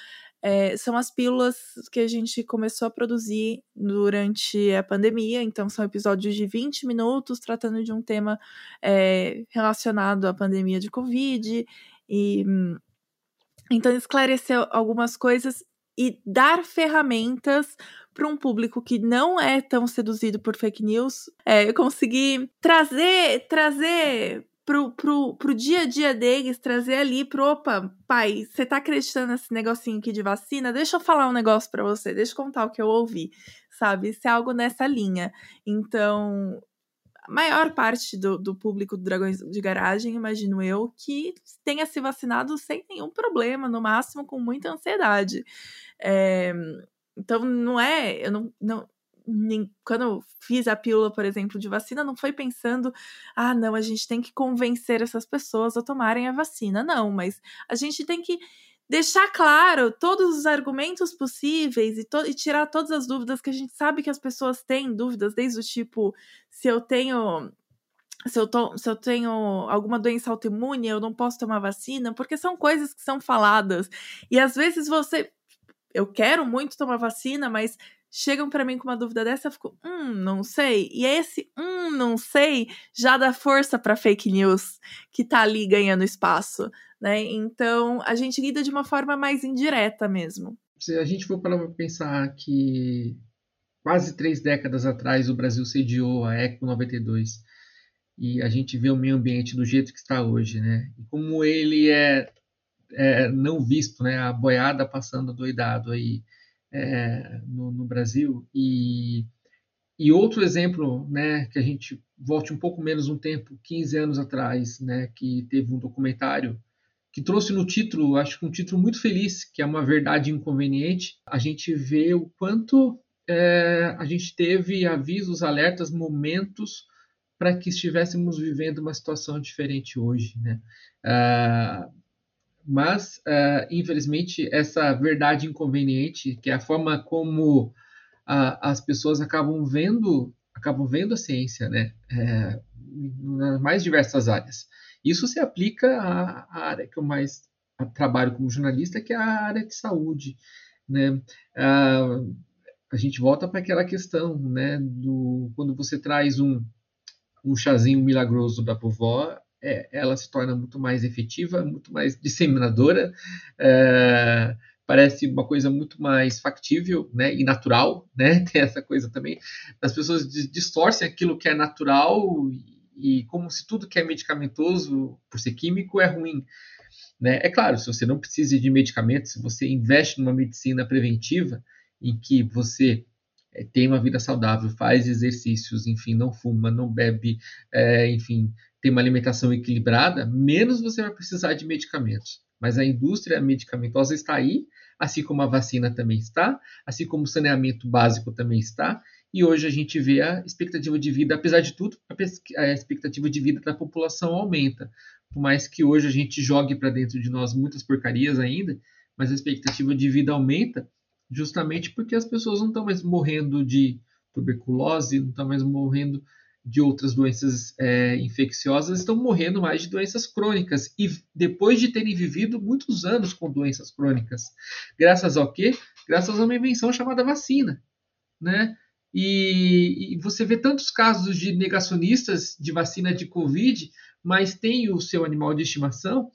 é, são as pílulas que a gente começou a produzir durante a pandemia. Então, são episódios de 20 minutos tratando de um tema é, relacionado à pandemia de Covid. E então esclarecer algumas coisas e dar ferramentas para um público que não é tão seduzido por fake news, é, eu consegui trazer, trazer pro, pro, pro dia a dia deles, trazer ali pro, opa, pai, você tá acreditando nesse negocinho aqui de vacina? Deixa eu falar um negócio para você, deixa eu contar o que eu ouvi, sabe? Isso é algo nessa linha. Então, a maior parte do, do público do Dragões de Garagem, imagino eu, que tenha se vacinado sem nenhum problema, no máximo com muita ansiedade. É, então, não é. Eu não, não, quando eu fiz a pílula, por exemplo, de vacina, não foi pensando, ah, não, a gente tem que convencer essas pessoas a tomarem a vacina. Não, mas a gente tem que deixar claro todos os argumentos possíveis e, e, tirar todas as dúvidas que a gente sabe que as pessoas têm dúvidas, desde o tipo, se eu tenho. Se eu, to, se eu tenho alguma doença autoimune, eu não posso tomar vacina, porque são coisas que são faladas. E às vezes você eu quero muito tomar vacina, mas chegam para mim com uma dúvida dessa, eu fico, hum, não sei. E esse hum, não sei já dá força para fake news que tá ali ganhando espaço, né? Então, a gente lida de uma forma mais indireta mesmo. Se a gente for para pensar que quase três décadas atrás o Brasil sediou a Eco 92 e a gente vê o meio ambiente do jeito que está hoje, né? E como ele é é, não visto, né? A boiada passando doidado aí é, no, no, Brasil. E, e outro exemplo, né? Que a gente volte um pouco menos um tempo, 15 anos atrás, né? Que teve um documentário que trouxe no título, acho que um título muito feliz, que é uma verdade inconveniente. A gente vê o quanto é, a gente teve avisos, alertas, momentos para que estivéssemos vivendo uma situação diferente hoje, né? Ah, mas uh, infelizmente essa verdade inconveniente, que é a forma como uh, as pessoas acabam vendo, acabam vendo a ciência, né, é, nas mais diversas áreas. Isso se aplica à, à área que eu mais trabalho como jornalista, que é a área de saúde, né. Uh, a gente volta para aquela questão, né, do quando você traz um um chazinho milagroso da vovó, é, ela se torna muito mais efetiva, muito mais disseminadora, é, parece uma coisa muito mais factível né, e natural, né? Tem essa coisa também. As pessoas distorcem aquilo que é natural e, e como se tudo que é medicamentoso, por ser químico, é ruim. Né? É claro, se você não precisa de medicamentos, se você investe numa medicina preventiva, em que você é, tem uma vida saudável, faz exercícios, enfim, não fuma, não bebe, é, enfim, tem uma alimentação equilibrada, menos você vai precisar de medicamentos. Mas a indústria medicamentosa está aí, assim como a vacina também está, assim como o saneamento básico também está. E hoje a gente vê a expectativa de vida, apesar de tudo, a expectativa de vida da população aumenta. Por mais que hoje a gente jogue para dentro de nós muitas porcarias ainda, mas a expectativa de vida aumenta justamente porque as pessoas não estão mais morrendo de tuberculose, não estão mais morrendo de outras doenças é, infecciosas estão morrendo mais de doenças crônicas e depois de terem vivido muitos anos com doenças crônicas. Graças ao quê? Graças a uma invenção chamada vacina, né? E, e você vê tantos casos de negacionistas de vacina de Covid, mas tem o seu animal de estimação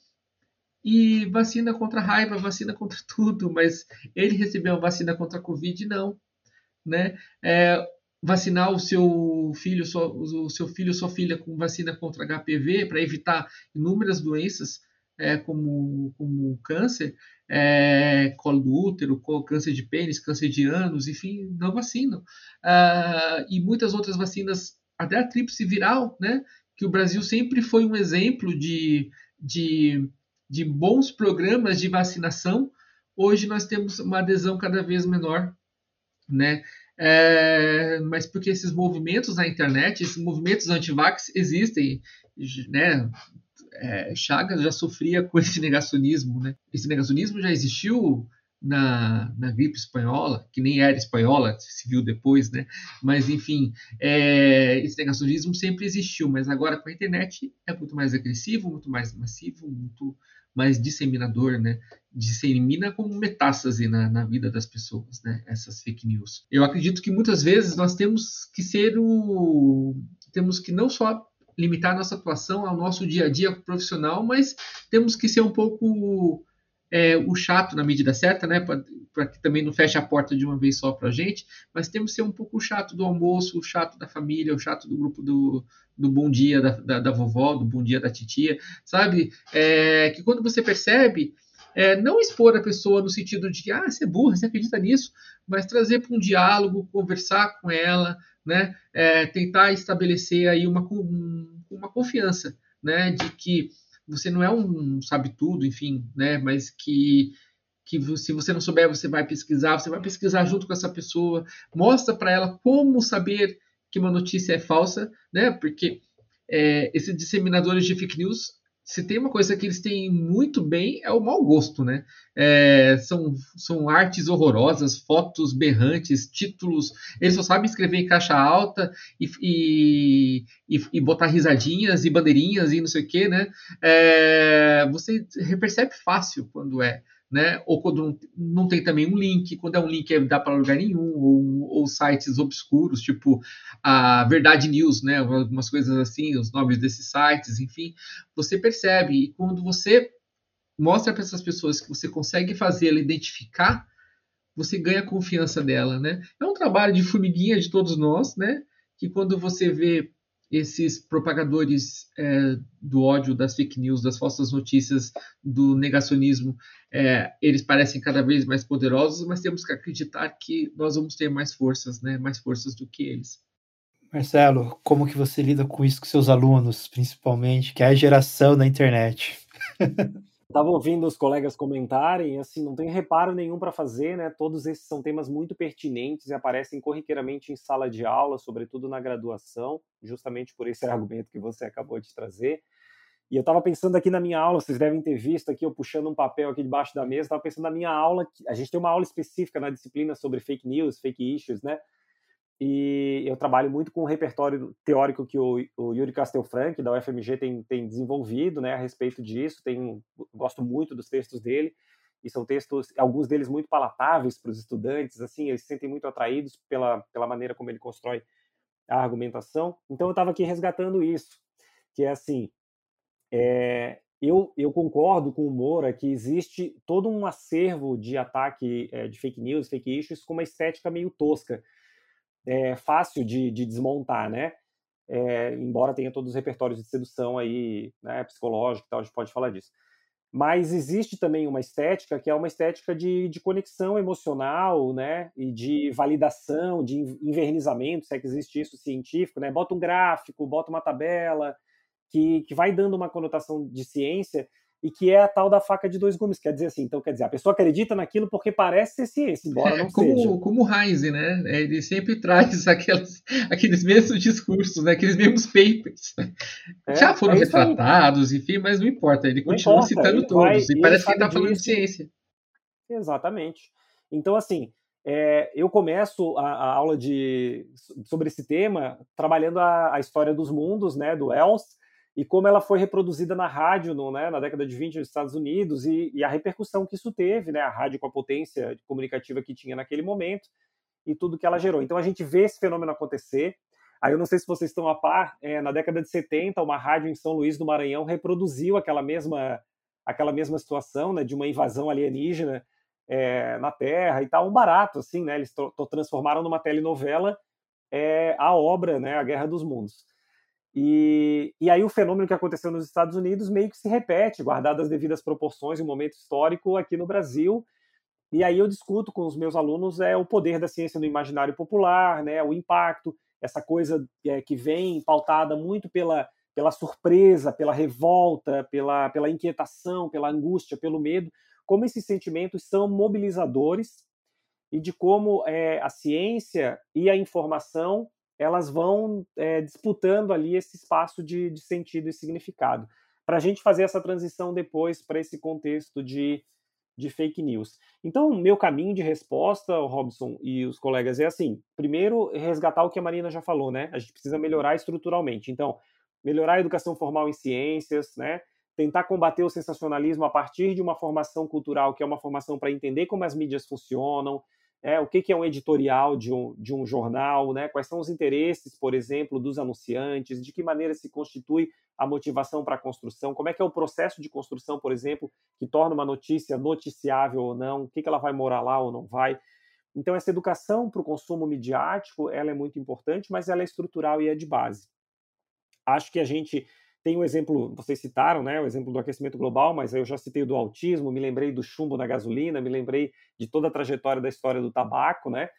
e vacina contra raiva, vacina contra tudo, mas ele recebeu uma vacina contra a Covid, não. Né? É, vacinar o seu filho, o seu filho sua filha com vacina contra HPV para evitar inúmeras doenças é, como, como câncer, é, colo do útero, câncer de pênis, câncer de ânus, enfim, não vacinam. Ah, e muitas outras vacinas, até a tríplice viral, né, que o Brasil sempre foi um exemplo de, de, de bons programas de vacinação, hoje nós temos uma adesão cada vez menor, né? É, mas porque esses movimentos na internet, esses movimentos anti-vax existem, né? É, Chagas já sofria com esse negacionismo, né? Esse negacionismo já existiu na, na gripe espanhola, que nem era espanhola, se viu depois, né? Mas, enfim, é, esse negacionismo sempre existiu, mas agora com a internet é muito mais agressivo, muito mais massivo, muito mais disseminador, né? Dissemina como metástase na, na vida das pessoas, né? Essas fake news. Eu acredito que muitas vezes nós temos que ser o. temos que não só limitar nossa atuação ao nosso dia a dia profissional, mas temos que ser um pouco é, o chato na medida certa, né? Para que também não feche a porta de uma vez só para a gente, mas temos que ser um pouco o chato do almoço, o chato da família, o chato do grupo do, do bom dia da, da, da vovó, do bom dia da titia, sabe? É, que quando você percebe, é, não expor a pessoa no sentido de ah, você é burra, você acredita nisso, mas trazer para um diálogo, conversar com ela, né? É, tentar estabelecer aí uma, uma confiança, né? De que você não é um sabe tudo, enfim, né? Mas que que se você não souber, você vai pesquisar, você vai pesquisar junto com essa pessoa, mostra para ela como saber que uma notícia é falsa, né? Porque é, esses disseminadores de fake news, se tem uma coisa que eles têm muito bem é o mau gosto, né? É, são, são artes horrorosas, fotos berrantes, títulos. Eles só sabem escrever em caixa alta e, e, e, e botar risadinhas e bandeirinhas e não sei o que, né? É, você percebe fácil quando é né? Ou quando não tem também um link, quando é um link é, dá para lugar nenhum, ou, sites obscuros, tipo a Verdade News, né? Algumas coisas assim, os nomes desses sites, enfim, você percebe. E quando você mostra para essas pessoas que você consegue fazer ela identificar, você ganha a confiança dela, né? É um trabalho de formiguinha de todos nós, né? Que quando você vê esses propagadores é, do ódio, das fake news, das falsas notícias, do negacionismo, é, eles parecem cada vez mais poderosos, mas temos que acreditar que nós vamos ter mais forças, né? mais forças do que eles. Marcelo, como que você lida com isso com seus alunos, principalmente, que é a geração da internet? Estava ouvindo os colegas comentarem, assim, não tem reparo nenhum para fazer, né? Todos esses são temas muito pertinentes e aparecem corriqueiramente em sala de aula, sobretudo na graduação, justamente por esse argumento que você acabou de trazer. E eu estava pensando aqui na minha aula, vocês devem ter visto aqui, eu puxando um papel aqui debaixo da mesa, estava pensando na minha aula, a gente tem uma aula específica na disciplina sobre fake news, fake issues, né? E eu trabalho muito com o repertório teórico que o, o Yuri Castelfranc, da UFMG, tem, tem desenvolvido né, a respeito disso. Tem, gosto muito dos textos dele, e são textos, alguns deles muito palatáveis para os estudantes, assim, eles se sentem muito atraídos pela, pela maneira como ele constrói a argumentação. Então, eu estava aqui resgatando isso, que é assim, é, eu, eu concordo com o Moura que existe todo um acervo de ataque é, de fake news, fake issues, com uma estética meio tosca, é, fácil de, de, desmontar, né? É, embora tenha todos os repertórios de sedução aí, né, psicológico e tal, a gente pode falar disso. Mas existe também uma estética que é uma estética de, de conexão emocional, né, e de validação, de invernizamento, se é que existe isso científico, né? Bota um gráfico, bota uma tabela, que, que vai dando uma conotação de ciência e que é a tal da faca de dois gumes. Quer dizer assim, então quer dizer, a pessoa acredita naquilo porque parece ser ciência, embora é, não como, seja. Como o Heinz, né? Ele sempre traz aquelas, aqueles mesmos discursos, né? aqueles mesmos papers. É, Já foram é retratados, enfim, mas não importa, ele não continua importa, citando ele todos, vai, e parece que ele está falando de ciência. Exatamente. Então, assim, é, eu começo a, a, aula de, sobre esse tema trabalhando a, a história dos mundos, né, do Els, e como ela foi reproduzida na rádio no, né, na década de 20 nos Estados Unidos e, e, a repercussão que isso teve, né, a rádio com a potência comunicativa que tinha naquele momento e tudo que ela gerou. Então a gente vê esse fenômeno acontecer. Aí eu não sei se vocês estão a par, é, na década de 70, uma rádio em São Luís do Maranhão reproduziu aquela mesma, aquela mesma situação né, de uma invasão alienígena é, na Terra e tal, um barato, assim, né? Eles transformaram numa telenovela é, a obra, né, A Guerra dos Mundos. E, e aí o fenômeno que aconteceu nos Estados Unidos meio que se repete, guardado as devidas proporções o momento histórico aqui no Brasil. E aí eu discuto com os meus alunos é o poder da ciência no imaginário popular, né, o impacto, essa coisa é, que vem pautada muito pela, pela surpresa, pela revolta, pela, pela inquietação, pela angústia, pelo medo, como esses sentimentos são mobilizadores e de como é, a ciência e a informação elas vão é, disputando ali esse espaço de, de sentido e significado. Para a gente fazer essa transição depois para esse contexto de, de fake news. Então, meu caminho de resposta, Robson e os colegas, é assim: primeiro, resgatar o que a Marina já falou, né? A gente precisa melhorar estruturalmente. Então, melhorar a educação formal em ciências, né? Tentar combater o sensacionalismo a partir de uma formação cultural, que é uma formação para entender como as mídias funcionam, é, o que, que é um editorial de um, de um jornal, né? quais são os interesses, por exemplo, dos anunciantes, de que maneira se constitui a motivação para a construção, como é que é o processo de construção, por exemplo, que torna uma notícia noticiável ou não, o que, que ela vai morar lá ou não vai. Então, essa educação para o consumo midiático, ela é muito importante, mas ela é estrutural e é de base. Acho que a gente tem o exemplo, vocês citaram, né, o exemplo do aquecimento global, mas eu já citei o do autismo, me lembrei do chumbo na gasolina, me lembrei de toda a trajetória da história do tabaco, né?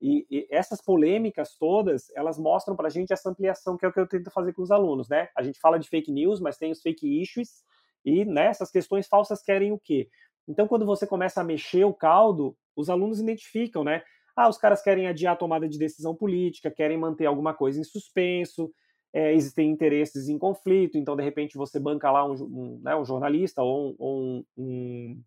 E, e essas polêmicas todas, elas mostram para a gente essa ampliação que é o que eu tento fazer com os alunos, né? A gente fala de fake news, mas tem os fake issues e né, questões falsas querem o quê? Então, quando você começa a mexer o caldo, os alunos identificam, né? Ah, os caras querem adiar a tomada de decisão política, querem manter alguma coisa em suspenso, é, existem interesses em conflito, então de repente você banca lá um, um, né, um jornalista ou um, um,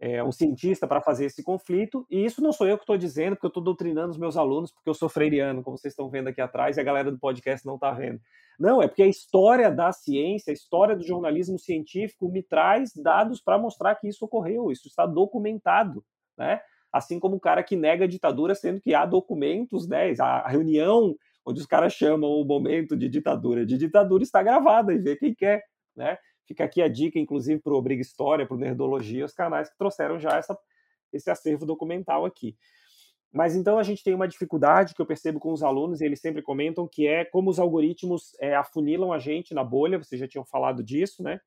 é, um cientista para fazer esse conflito, e isso não sou eu que estou dizendo, porque eu estou doutrinando os meus alunos, porque eu sou freiriano, como vocês estão vendo aqui atrás, e a galera do podcast não está vendo. Não, é porque a história da ciência, a história do jornalismo científico me traz dados para mostrar que isso ocorreu, isso está documentado, né? Assim como o cara que nega a ditadura, sendo que há documentos, né? A reunião onde os caras chamam o momento de ditadura de ditadura, está gravada e vê quem quer, né? Fica aqui a dica, inclusive, para o Obriga História, para o Nerdologia, os canais que trouxeram já essa, esse acervo documental aqui. Mas então a gente tem uma dificuldade que eu percebo com os alunos, e eles sempre comentam, que é como os algoritmos é, afunilam a gente na bolha, vocês já tinham falado disso, né?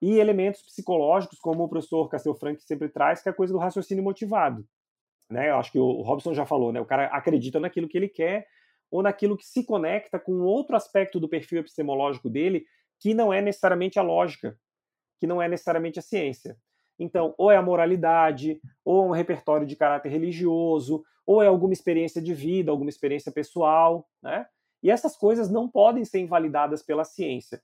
E elementos psicológicos, como o professor Castel Frank sempre traz, que é a coisa do raciocínio motivado. Né? Eu acho que o Robson já falou, né? O cara acredita naquilo que ele quer, ou naquilo que se conecta com outro aspecto do perfil epistemológico dele, que não é necessariamente a lógica, que não é necessariamente a ciência. Então, ou é a moralidade, ou é um repertório de caráter religioso, ou é alguma experiência de vida, alguma experiência pessoal, né? E essas coisas não podem ser invalidadas pela ciência.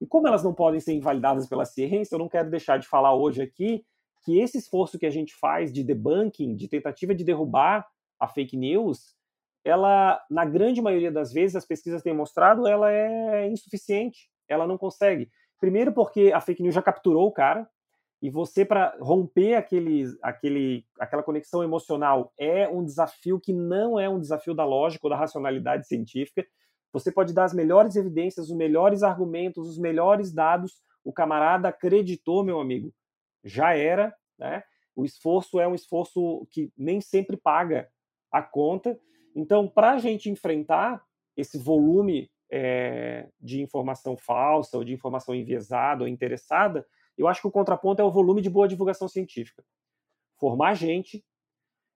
E como elas não podem ser invalidadas pela ciência, eu não quero deixar de falar hoje aqui que esse esforço que a gente faz de debunking, de tentativa de derrubar a fake news, ela, na grande maioria das vezes, as pesquisas têm mostrado, ela é insuficiente, ela não consegue. Primeiro porque a fake news já capturou o cara, e você, para romper aquele, aquele, aquela conexão emocional, é um desafio que não é um desafio da lógica ou da racionalidade científica. Você pode dar as melhores evidências, os melhores argumentos, os melhores dados. O camarada acreditou, meu amigo. Já era, né? O esforço é um esforço que nem sempre paga a conta. Então, para a gente enfrentar esse volume é, de informação falsa ou de informação enviesada ou interessada, eu acho que o contraponto é o volume de boa divulgação científica. Formar gente,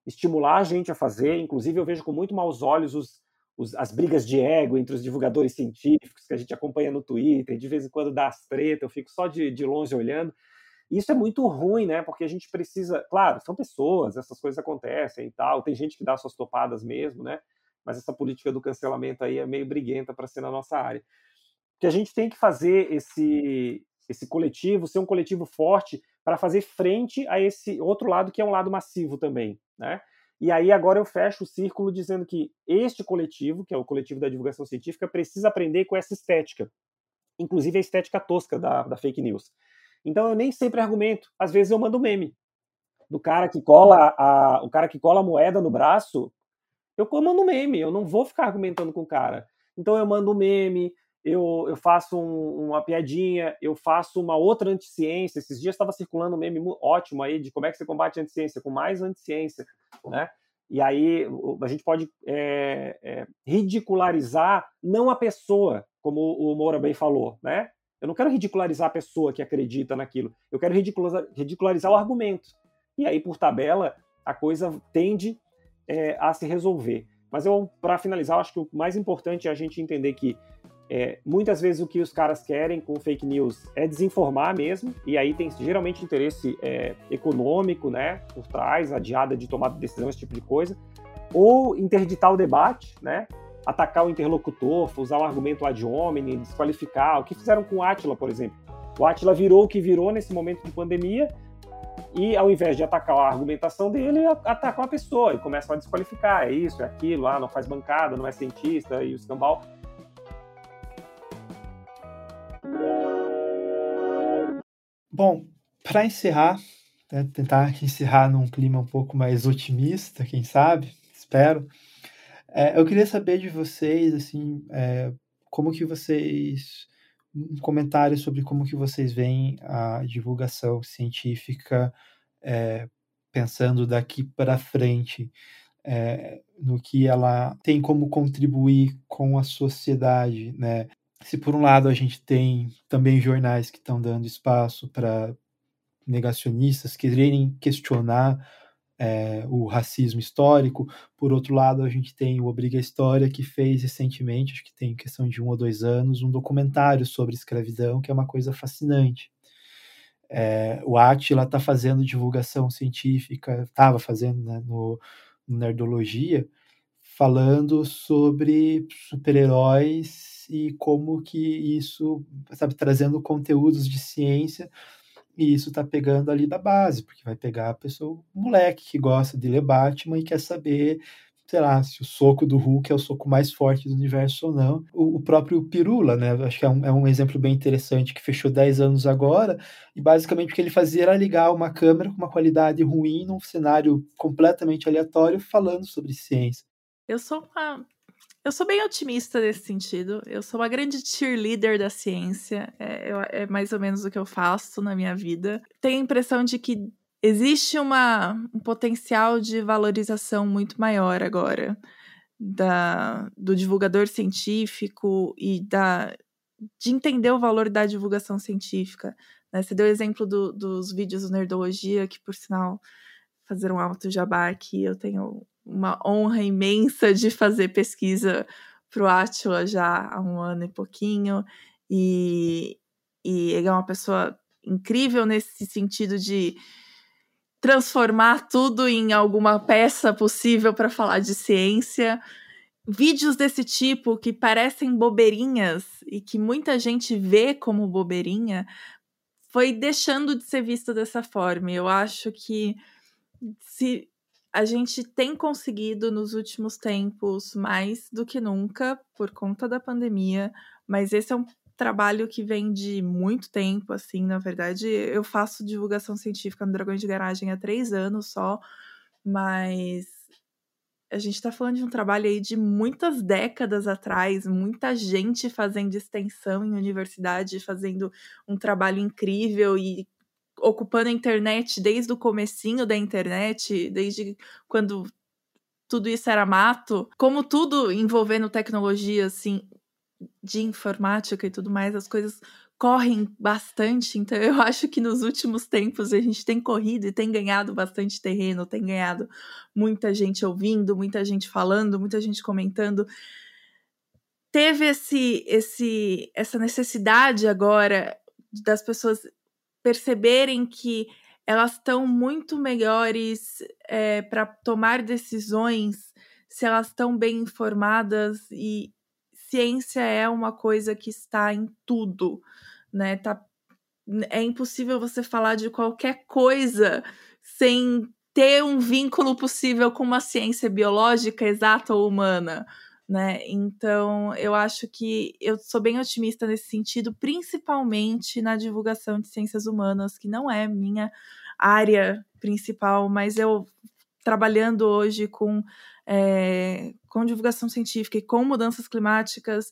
estimular a gente a fazer, inclusive eu vejo com muito maus olhos os, os, as brigas de ego entre os divulgadores científicos que a gente acompanha no Twitter, de vez em quando dá as tretas, eu fico só de, de longe olhando. Isso é muito ruim, né? Porque a gente precisa, claro, são pessoas, essas coisas acontecem e tal, tem gente que dá suas topadas mesmo, né? Mas essa política do cancelamento aí é meio briguenta para ser na nossa área. Que a gente tem que fazer esse esse coletivo ser um coletivo forte para fazer frente a esse outro lado que é um lado massivo também, né? E aí agora eu fecho o círculo dizendo que este coletivo, que é o coletivo da divulgação científica, precisa aprender com essa estética, inclusive a estética tosca da, da fake news. Então eu nem sempre argumento. Às vezes eu mando meme do cara que cola a, o cara que cola a moeda no braço. Eu mando meme. Eu não vou ficar argumentando com o cara. Então eu mando meme. Eu, eu faço um, uma piadinha, eu faço uma outra anticiência. Esses dias estava circulando um meme ótimo aí de como é que você combate a anticiência, com mais anticiência, né? E aí a gente pode é, é, ridicularizar não a pessoa, como o Moura bem falou, né? Eu não quero ridicularizar a pessoa que acredita naquilo, eu quero ridicularizar, o argumento. E aí, por tabela, a coisa tende é, a se resolver. Mas eu, para finalizar, eu acho que o mais importante é a gente entender que é, muitas vezes o que os caras querem com fake news é desinformar mesmo, e aí tem geralmente interesse é, econômico, né, por trás, adiada de tomada de decisão, esse tipo de coisa, ou interditar o debate, né, atacar o interlocutor, usar um argumento ad hominem, desqualificar, o que fizeram com o Atila, por exemplo. O Atila virou o que virou nesse momento de pandemia, e ao invés de atacar a argumentação dele, atacam a pessoa e começam a desqualificar, é isso, é aquilo, ah, não faz bancada, não é cientista, e o escambau. Bom, para encerrar, né, tentar encerrar num clima um pouco mais otimista, quem sabe, espero. É, eu queria saber de vocês, assim, é, como que vocês um comentário sobre como que vocês veem a divulgação científica é, pensando daqui para frente é, no que ela tem como contribuir com a sociedade, né? Se por um lado a gente tem também jornais que estão dando espaço para negacionistas quererem questionar é, o racismo histórico. Por outro lado, a gente tem o Obriga História, que fez recentemente, acho que tem questão de um ou dois anos, um documentário sobre escravidão, que é uma coisa fascinante. É, o Atila está fazendo divulgação científica, estava fazendo né, no, no Nerdologia, falando sobre super-heróis e como que isso, sabe, trazendo conteúdos de ciência e isso tá pegando ali da base, porque vai pegar a pessoa, o moleque que gosta de ler Batman e quer saber, sei lá, se o soco do Hulk é o soco mais forte do universo ou não. O, o próprio Pirula, né? Acho que é um, é um exemplo bem interessante, que fechou 10 anos agora, e basicamente o que ele fazia era ligar uma câmera com uma qualidade ruim num cenário completamente aleatório, falando sobre ciência. Eu sou uma eu sou bem otimista nesse sentido. Eu sou uma grande cheerleader da ciência. É, eu, é mais ou menos o que eu faço na minha vida. Tenho a impressão de que existe uma, um potencial de valorização muito maior agora da, do divulgador científico e da, de entender o valor da divulgação científica. Né? Você deu o exemplo do, dos vídeos do Nerdologia, que, por sinal, fazer um alto jabá aqui, eu tenho uma honra imensa de fazer pesquisa para o Atila já há um ano e pouquinho, e, e ele é uma pessoa incrível nesse sentido de transformar tudo em alguma peça possível para falar de ciência. Vídeos desse tipo que parecem bobeirinhas e que muita gente vê como bobeirinha foi deixando de ser visto dessa forma. Eu acho que se a gente tem conseguido nos últimos tempos mais do que nunca por conta da pandemia, mas esse é um trabalho que vem de muito tempo, assim, na verdade, eu faço divulgação científica no Dragões de Garagem há três anos só, mas a gente está falando de um trabalho aí de muitas décadas atrás, muita gente fazendo extensão em universidade, fazendo um trabalho incrível e ocupando a internet desde o comecinho da internet, desde quando tudo isso era mato, como tudo envolvendo tecnologia, assim, de informática e tudo mais, as coisas correm bastante, então eu acho que nos últimos tempos a gente tem corrido e tem ganhado bastante terreno, tem ganhado muita gente ouvindo, muita gente falando, muita gente comentando. Teve esse, esse, essa necessidade agora das pessoas perceberem que elas estão muito melhores é, para tomar decisões se elas estão bem informadas e ciência é uma coisa que está em tudo, né? Tá, é impossível você falar de qualquer coisa sem ter um vínculo possível com uma ciência biológica, exata ou humana né? Então, eu acho que eu sou bem otimista nesse sentido, principalmente na divulgação de ciências humanas, que não é minha área principal, mas eu trabalhando hoje com, é, com divulgação científica e com mudanças climáticas,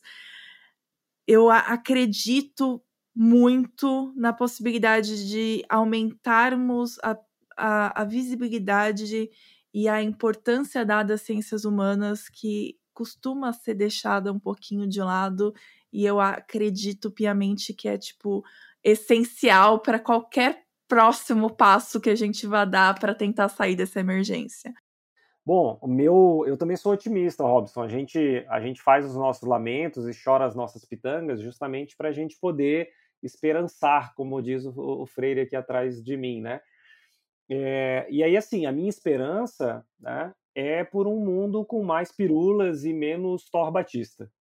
eu acredito muito na possibilidade de aumentarmos a, a, a visibilidade e a importância dada às ciências humanas que costuma ser deixada um pouquinho de lado e eu acredito piamente que é tipo essencial para qualquer próximo passo que a gente vai dar para tentar sair dessa emergência. Bom, o meu, eu também sou otimista, Robson. A gente, a gente faz os nossos lamentos e chora as nossas pitangas justamente para a gente poder esperançar, como diz o, o, Freire aqui atrás de mim, né? É, e aí, assim, a minha esperança né, é por um mundo com mais pirulas e menos Thor Batista.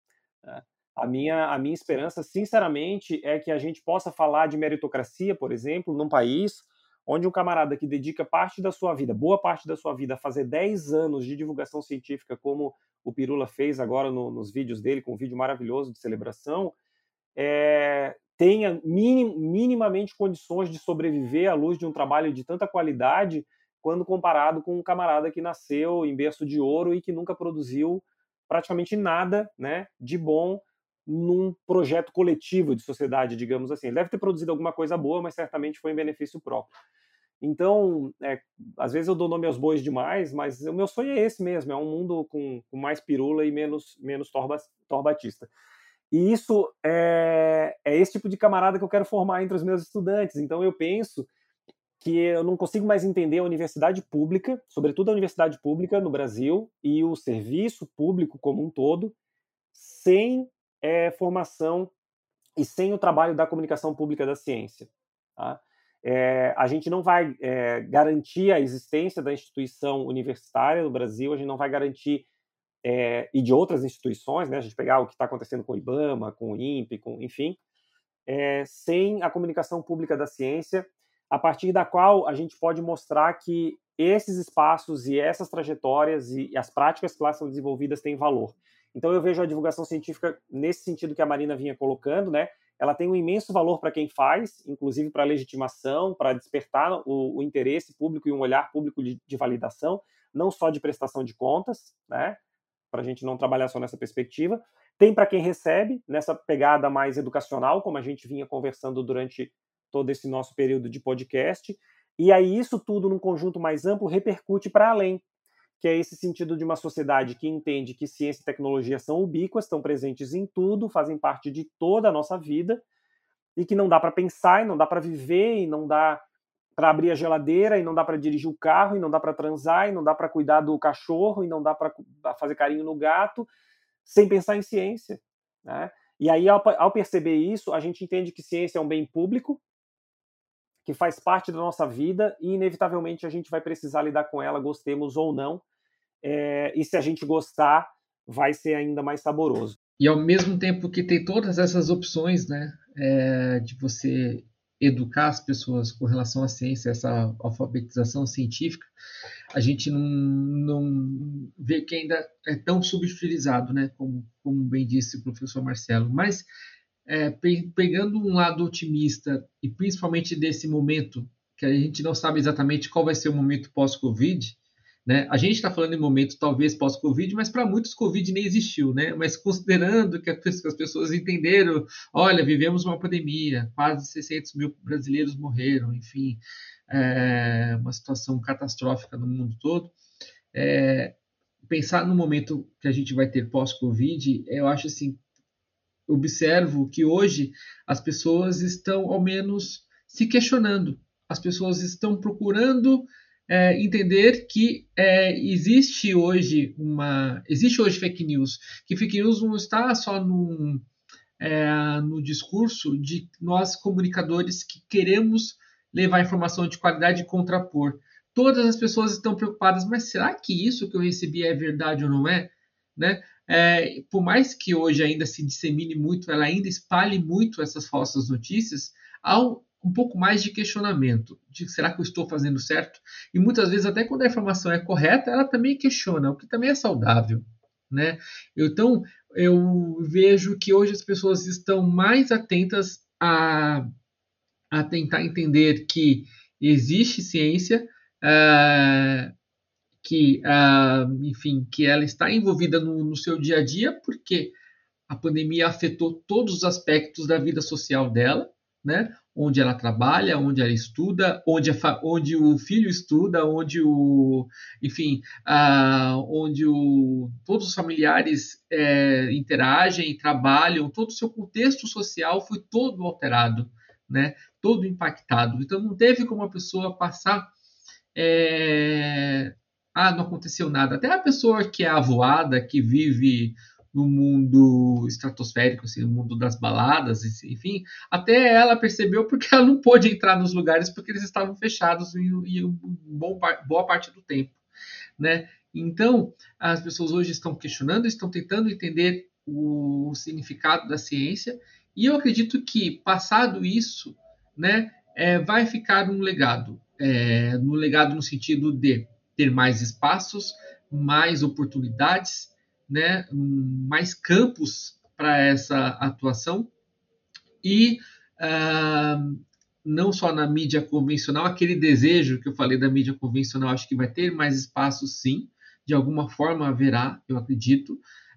Né? A minha, a minha esperança, sinceramente, é que a gente possa falar de meritocracia, por exemplo, num país onde um camarada que dedica parte da sua vida, boa parte da sua vida, a fazer 10 anos de divulgação científica, como o Pirula fez agora no, nos vídeos dele, com um vídeo maravilhoso de celebração, é, tenha minim, minimamente condições de sobreviver à luz de um trabalho de tanta qualidade, quando comparado com um camarada que nasceu em berço de ouro e que nunca produziu praticamente nada né, de bom num projeto coletivo de sociedade, digamos assim. Ele deve ter produzido alguma coisa boa, mas certamente foi em benefício próprio. Então, é, às vezes eu dou nome aos bois demais, mas o meu sonho é esse mesmo, é um mundo com, com mais pirula e menos, menos torba, torbatista. E isso é, é esse tipo de camarada que eu quero formar entre os meus estudantes. Então eu penso que eu não consigo mais entender a universidade pública, sobretudo a universidade pública no Brasil e o serviço público como um todo, sem é, formação e sem o trabalho da comunicação pública da ciência. Tá? É, a gente não vai é, garantir a existência da instituição universitária no Brasil, a gente não vai garantir, é, e de outras instituições, né, a gente pegar o que está acontecendo com o IBAMA, com o INPE, com, enfim, é, sem a comunicação pública da ciência, a partir da qual a gente pode mostrar que esses espaços e essas trajetórias e, as práticas que lá são desenvolvidas têm valor. Então eu vejo a divulgação científica nesse sentido que a Marina vinha colocando, né? Ela tem um imenso valor para quem faz, inclusive para legitimação, para despertar o, o, interesse público e um olhar público de, de validação, não só de prestação de contas, né? Para a gente não trabalhar só nessa perspectiva. Tem para quem recebe, nessa pegada mais educacional, como a gente vinha conversando durante todo esse nosso período de podcast. E aí, isso tudo, num conjunto mais amplo, repercute para além que é esse sentido de uma sociedade que entende que ciência e tecnologia são ubíquas, estão presentes em tudo, fazem parte de toda a nossa vida, e que não dá para pensar, e não dá para viver, e não dá para abrir a geladeira, e não dá para dirigir o carro, e não dá para transar, e não dá para cuidar do cachorro, e não dá para fazer carinho no gato, sem pensar em ciência. Né? E aí, ao, ao perceber isso, a gente entende que ciência é um bem público, que faz parte da nossa vida e, inevitavelmente, a gente vai precisar lidar com ela, gostemos ou não. É, e se a gente gostar, vai ser ainda mais saboroso. E ao mesmo tempo que tem todas essas opções, né, é, de você educar as pessoas com relação à ciência, essa alfabetização científica, a gente não, não vê que ainda é tão subutilizado, né, como, como bem disse o professor Marcelo. Mas é, pegando um lado otimista e principalmente desse momento que a gente não sabe exatamente qual vai ser o momento pós-Covid, né? A gente está falando em momento talvez pós-Covid, mas para muitos Covid nem existiu, né? Mas considerando que as pessoas entenderam, olha, vivemos uma pandemia, quase 600 mil brasileiros morreram, enfim, é uma situação catastrófica no mundo todo. É, pensar no momento que a gente vai ter pós-Covid, eu acho assim observo que hoje as pessoas estão, ao menos, se questionando. As pessoas estão procurando é, entender que é, existe hoje uma existe hoje fake news. Que fake news não está só no, é, no discurso de nós comunicadores que queremos levar informação de qualidade e contrapor. Todas as pessoas estão preocupadas mas será que isso que eu recebi é verdade ou não é? né é, por mais que hoje ainda se dissemine muito, ela ainda espalhe muito essas falsas notícias, há um, um pouco mais de questionamento, de será que eu estou fazendo certo? E muitas vezes, até quando a informação é correta, ela também questiona, o que também é saudável. Né? Então, eu vejo que hoje as pessoas estão mais atentas a, a tentar entender que existe ciência, uh, que, uh, enfim, que ela está envolvida no, no seu dia a dia, porque a pandemia afetou todos os aspectos da vida social dela, né? onde ela trabalha, onde ela estuda, onde, onde o filho estuda, onde o, enfim, onde o, todos os familiares é, interagem, trabalham, todo o seu contexto social foi todo alterado, né? Todo impactado. Então não teve como a pessoa passar é, ah, não aconteceu nada. Até a pessoa que é avoada, que vive no mundo estratosférico, assim, no mundo das baladas, enfim, até ela percebeu porque ela não pôde entrar nos lugares porque eles estavam fechados bom, boa parte do tempo, né? Então, as pessoas hoje estão questionando, estão tentando entender o significado da ciência, e eu acredito que, passado isso, né, é, vai ficar um legado. É, no legado no sentido de ter mais espaços, mais oportunidades, né, mais campos para essa atuação e uh, não só na mídia convencional, aquele desejo que eu falei da mídia convencional, acho que vai ter mais espaços, sim, de alguma forma haverá, eu acredito.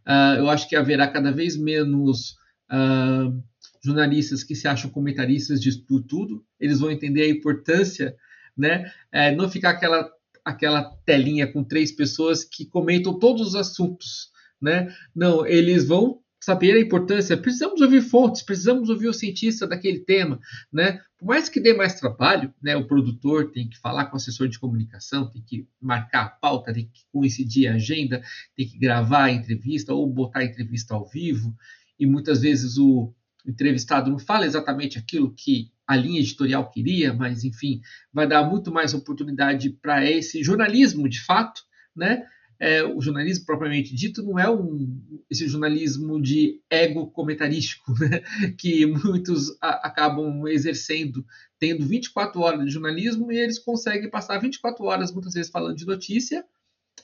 Uh, eu acho que haverá cada vez menos uh, jornalistas que se acham comentaristas de tudo, eles vão entender a importância, né? É, não ficar aquela, aquela telinha com três pessoas que comentam todos os assuntos, né? Não, eles vão saber a importância. Precisamos ouvir fontes, precisamos ouvir o cientista daquele tema, né? Por mais que dê mais trabalho, né? O produtor tem que falar com o assessor de comunicação, tem que marcar a pauta, tem que coincidir a agenda, tem que gravar a entrevista ou botar a entrevista ao vivo. E muitas vezes o entrevistado não fala exatamente aquilo que a linha editorial queria, mas enfim, vai dar muito mais oportunidade para esse jornalismo de fato, né? é, o jornalismo propriamente dito não é um, esse jornalismo de ego comentarístico né, que muitos a, acabam exercendo, tendo 24 horas de jornalismo e eles conseguem passar 24 horas muitas vezes falando de notícia,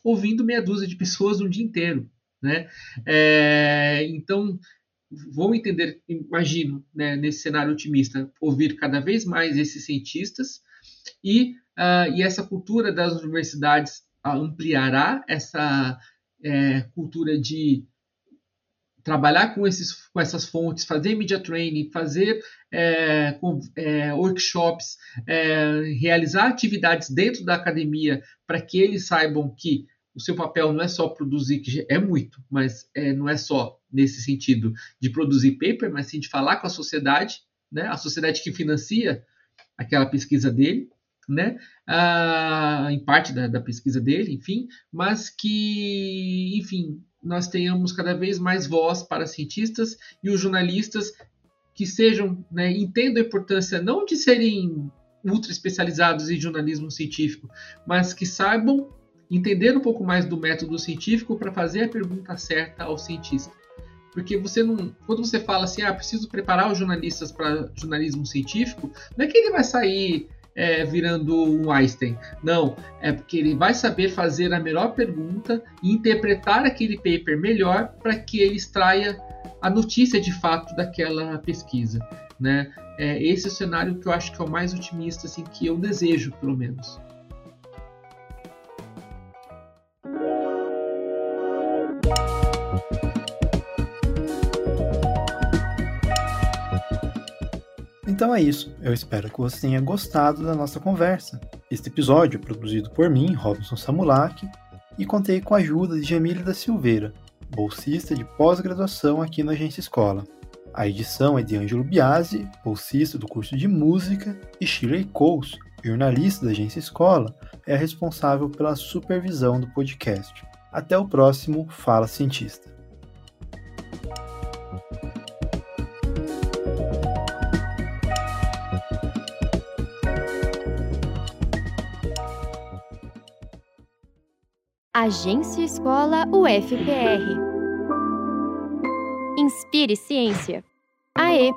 ouvindo meia dúzia de pessoas um dia inteiro. Né? É, então, vão entender, imagino, né, nesse cenário otimista, ouvir cada vez mais esses cientistas e, uh, e essa cultura das universidades ampliará essa é, cultura de trabalhar com, esses, com essas fontes, fazer media training, fazer é, com, é, workshops, é, realizar atividades dentro da academia para que eles saibam que o seu papel não é só produzir, que é muito, mas é, não é só nesse sentido de produzir paper, mas sim de falar com a sociedade, né, a sociedade que financia aquela pesquisa dele, né? Ah, em parte da, da, pesquisa dele, enfim, mas que, enfim, nós tenhamos cada vez mais voz para cientistas e os jornalistas que sejam, né, entendam a importância não de serem ultra especializados em jornalismo científico, mas que saibam entender um pouco mais do método científico para fazer a pergunta certa ao cientista. Porque você não. Quando você fala assim, ah, preciso preparar os jornalistas para jornalismo científico, não é que ele vai sair é, virando um Einstein. Não, é porque ele vai saber fazer a melhor pergunta e interpretar aquele paper melhor para que ele extraia a notícia de fato daquela pesquisa. Né? É, esse é o cenário que eu acho que é o mais otimista, assim, que eu desejo, pelo menos. Então é isso. Eu espero que você tenha gostado da nossa conversa. Este episódio é produzido por mim, Robson Samulak, e contei com a ajuda de Jamília da Silveira, bolsista de pós-graduação aqui na Agência Escola. A edição é de Ângelo Biasi, bolsista do curso de música, e Shirley Coles, jornalista da Agência Escola, é responsável pela supervisão do podcast. Até o próximo Fala Cientista. Agência Escola UFPR. Inspire Ciência. AE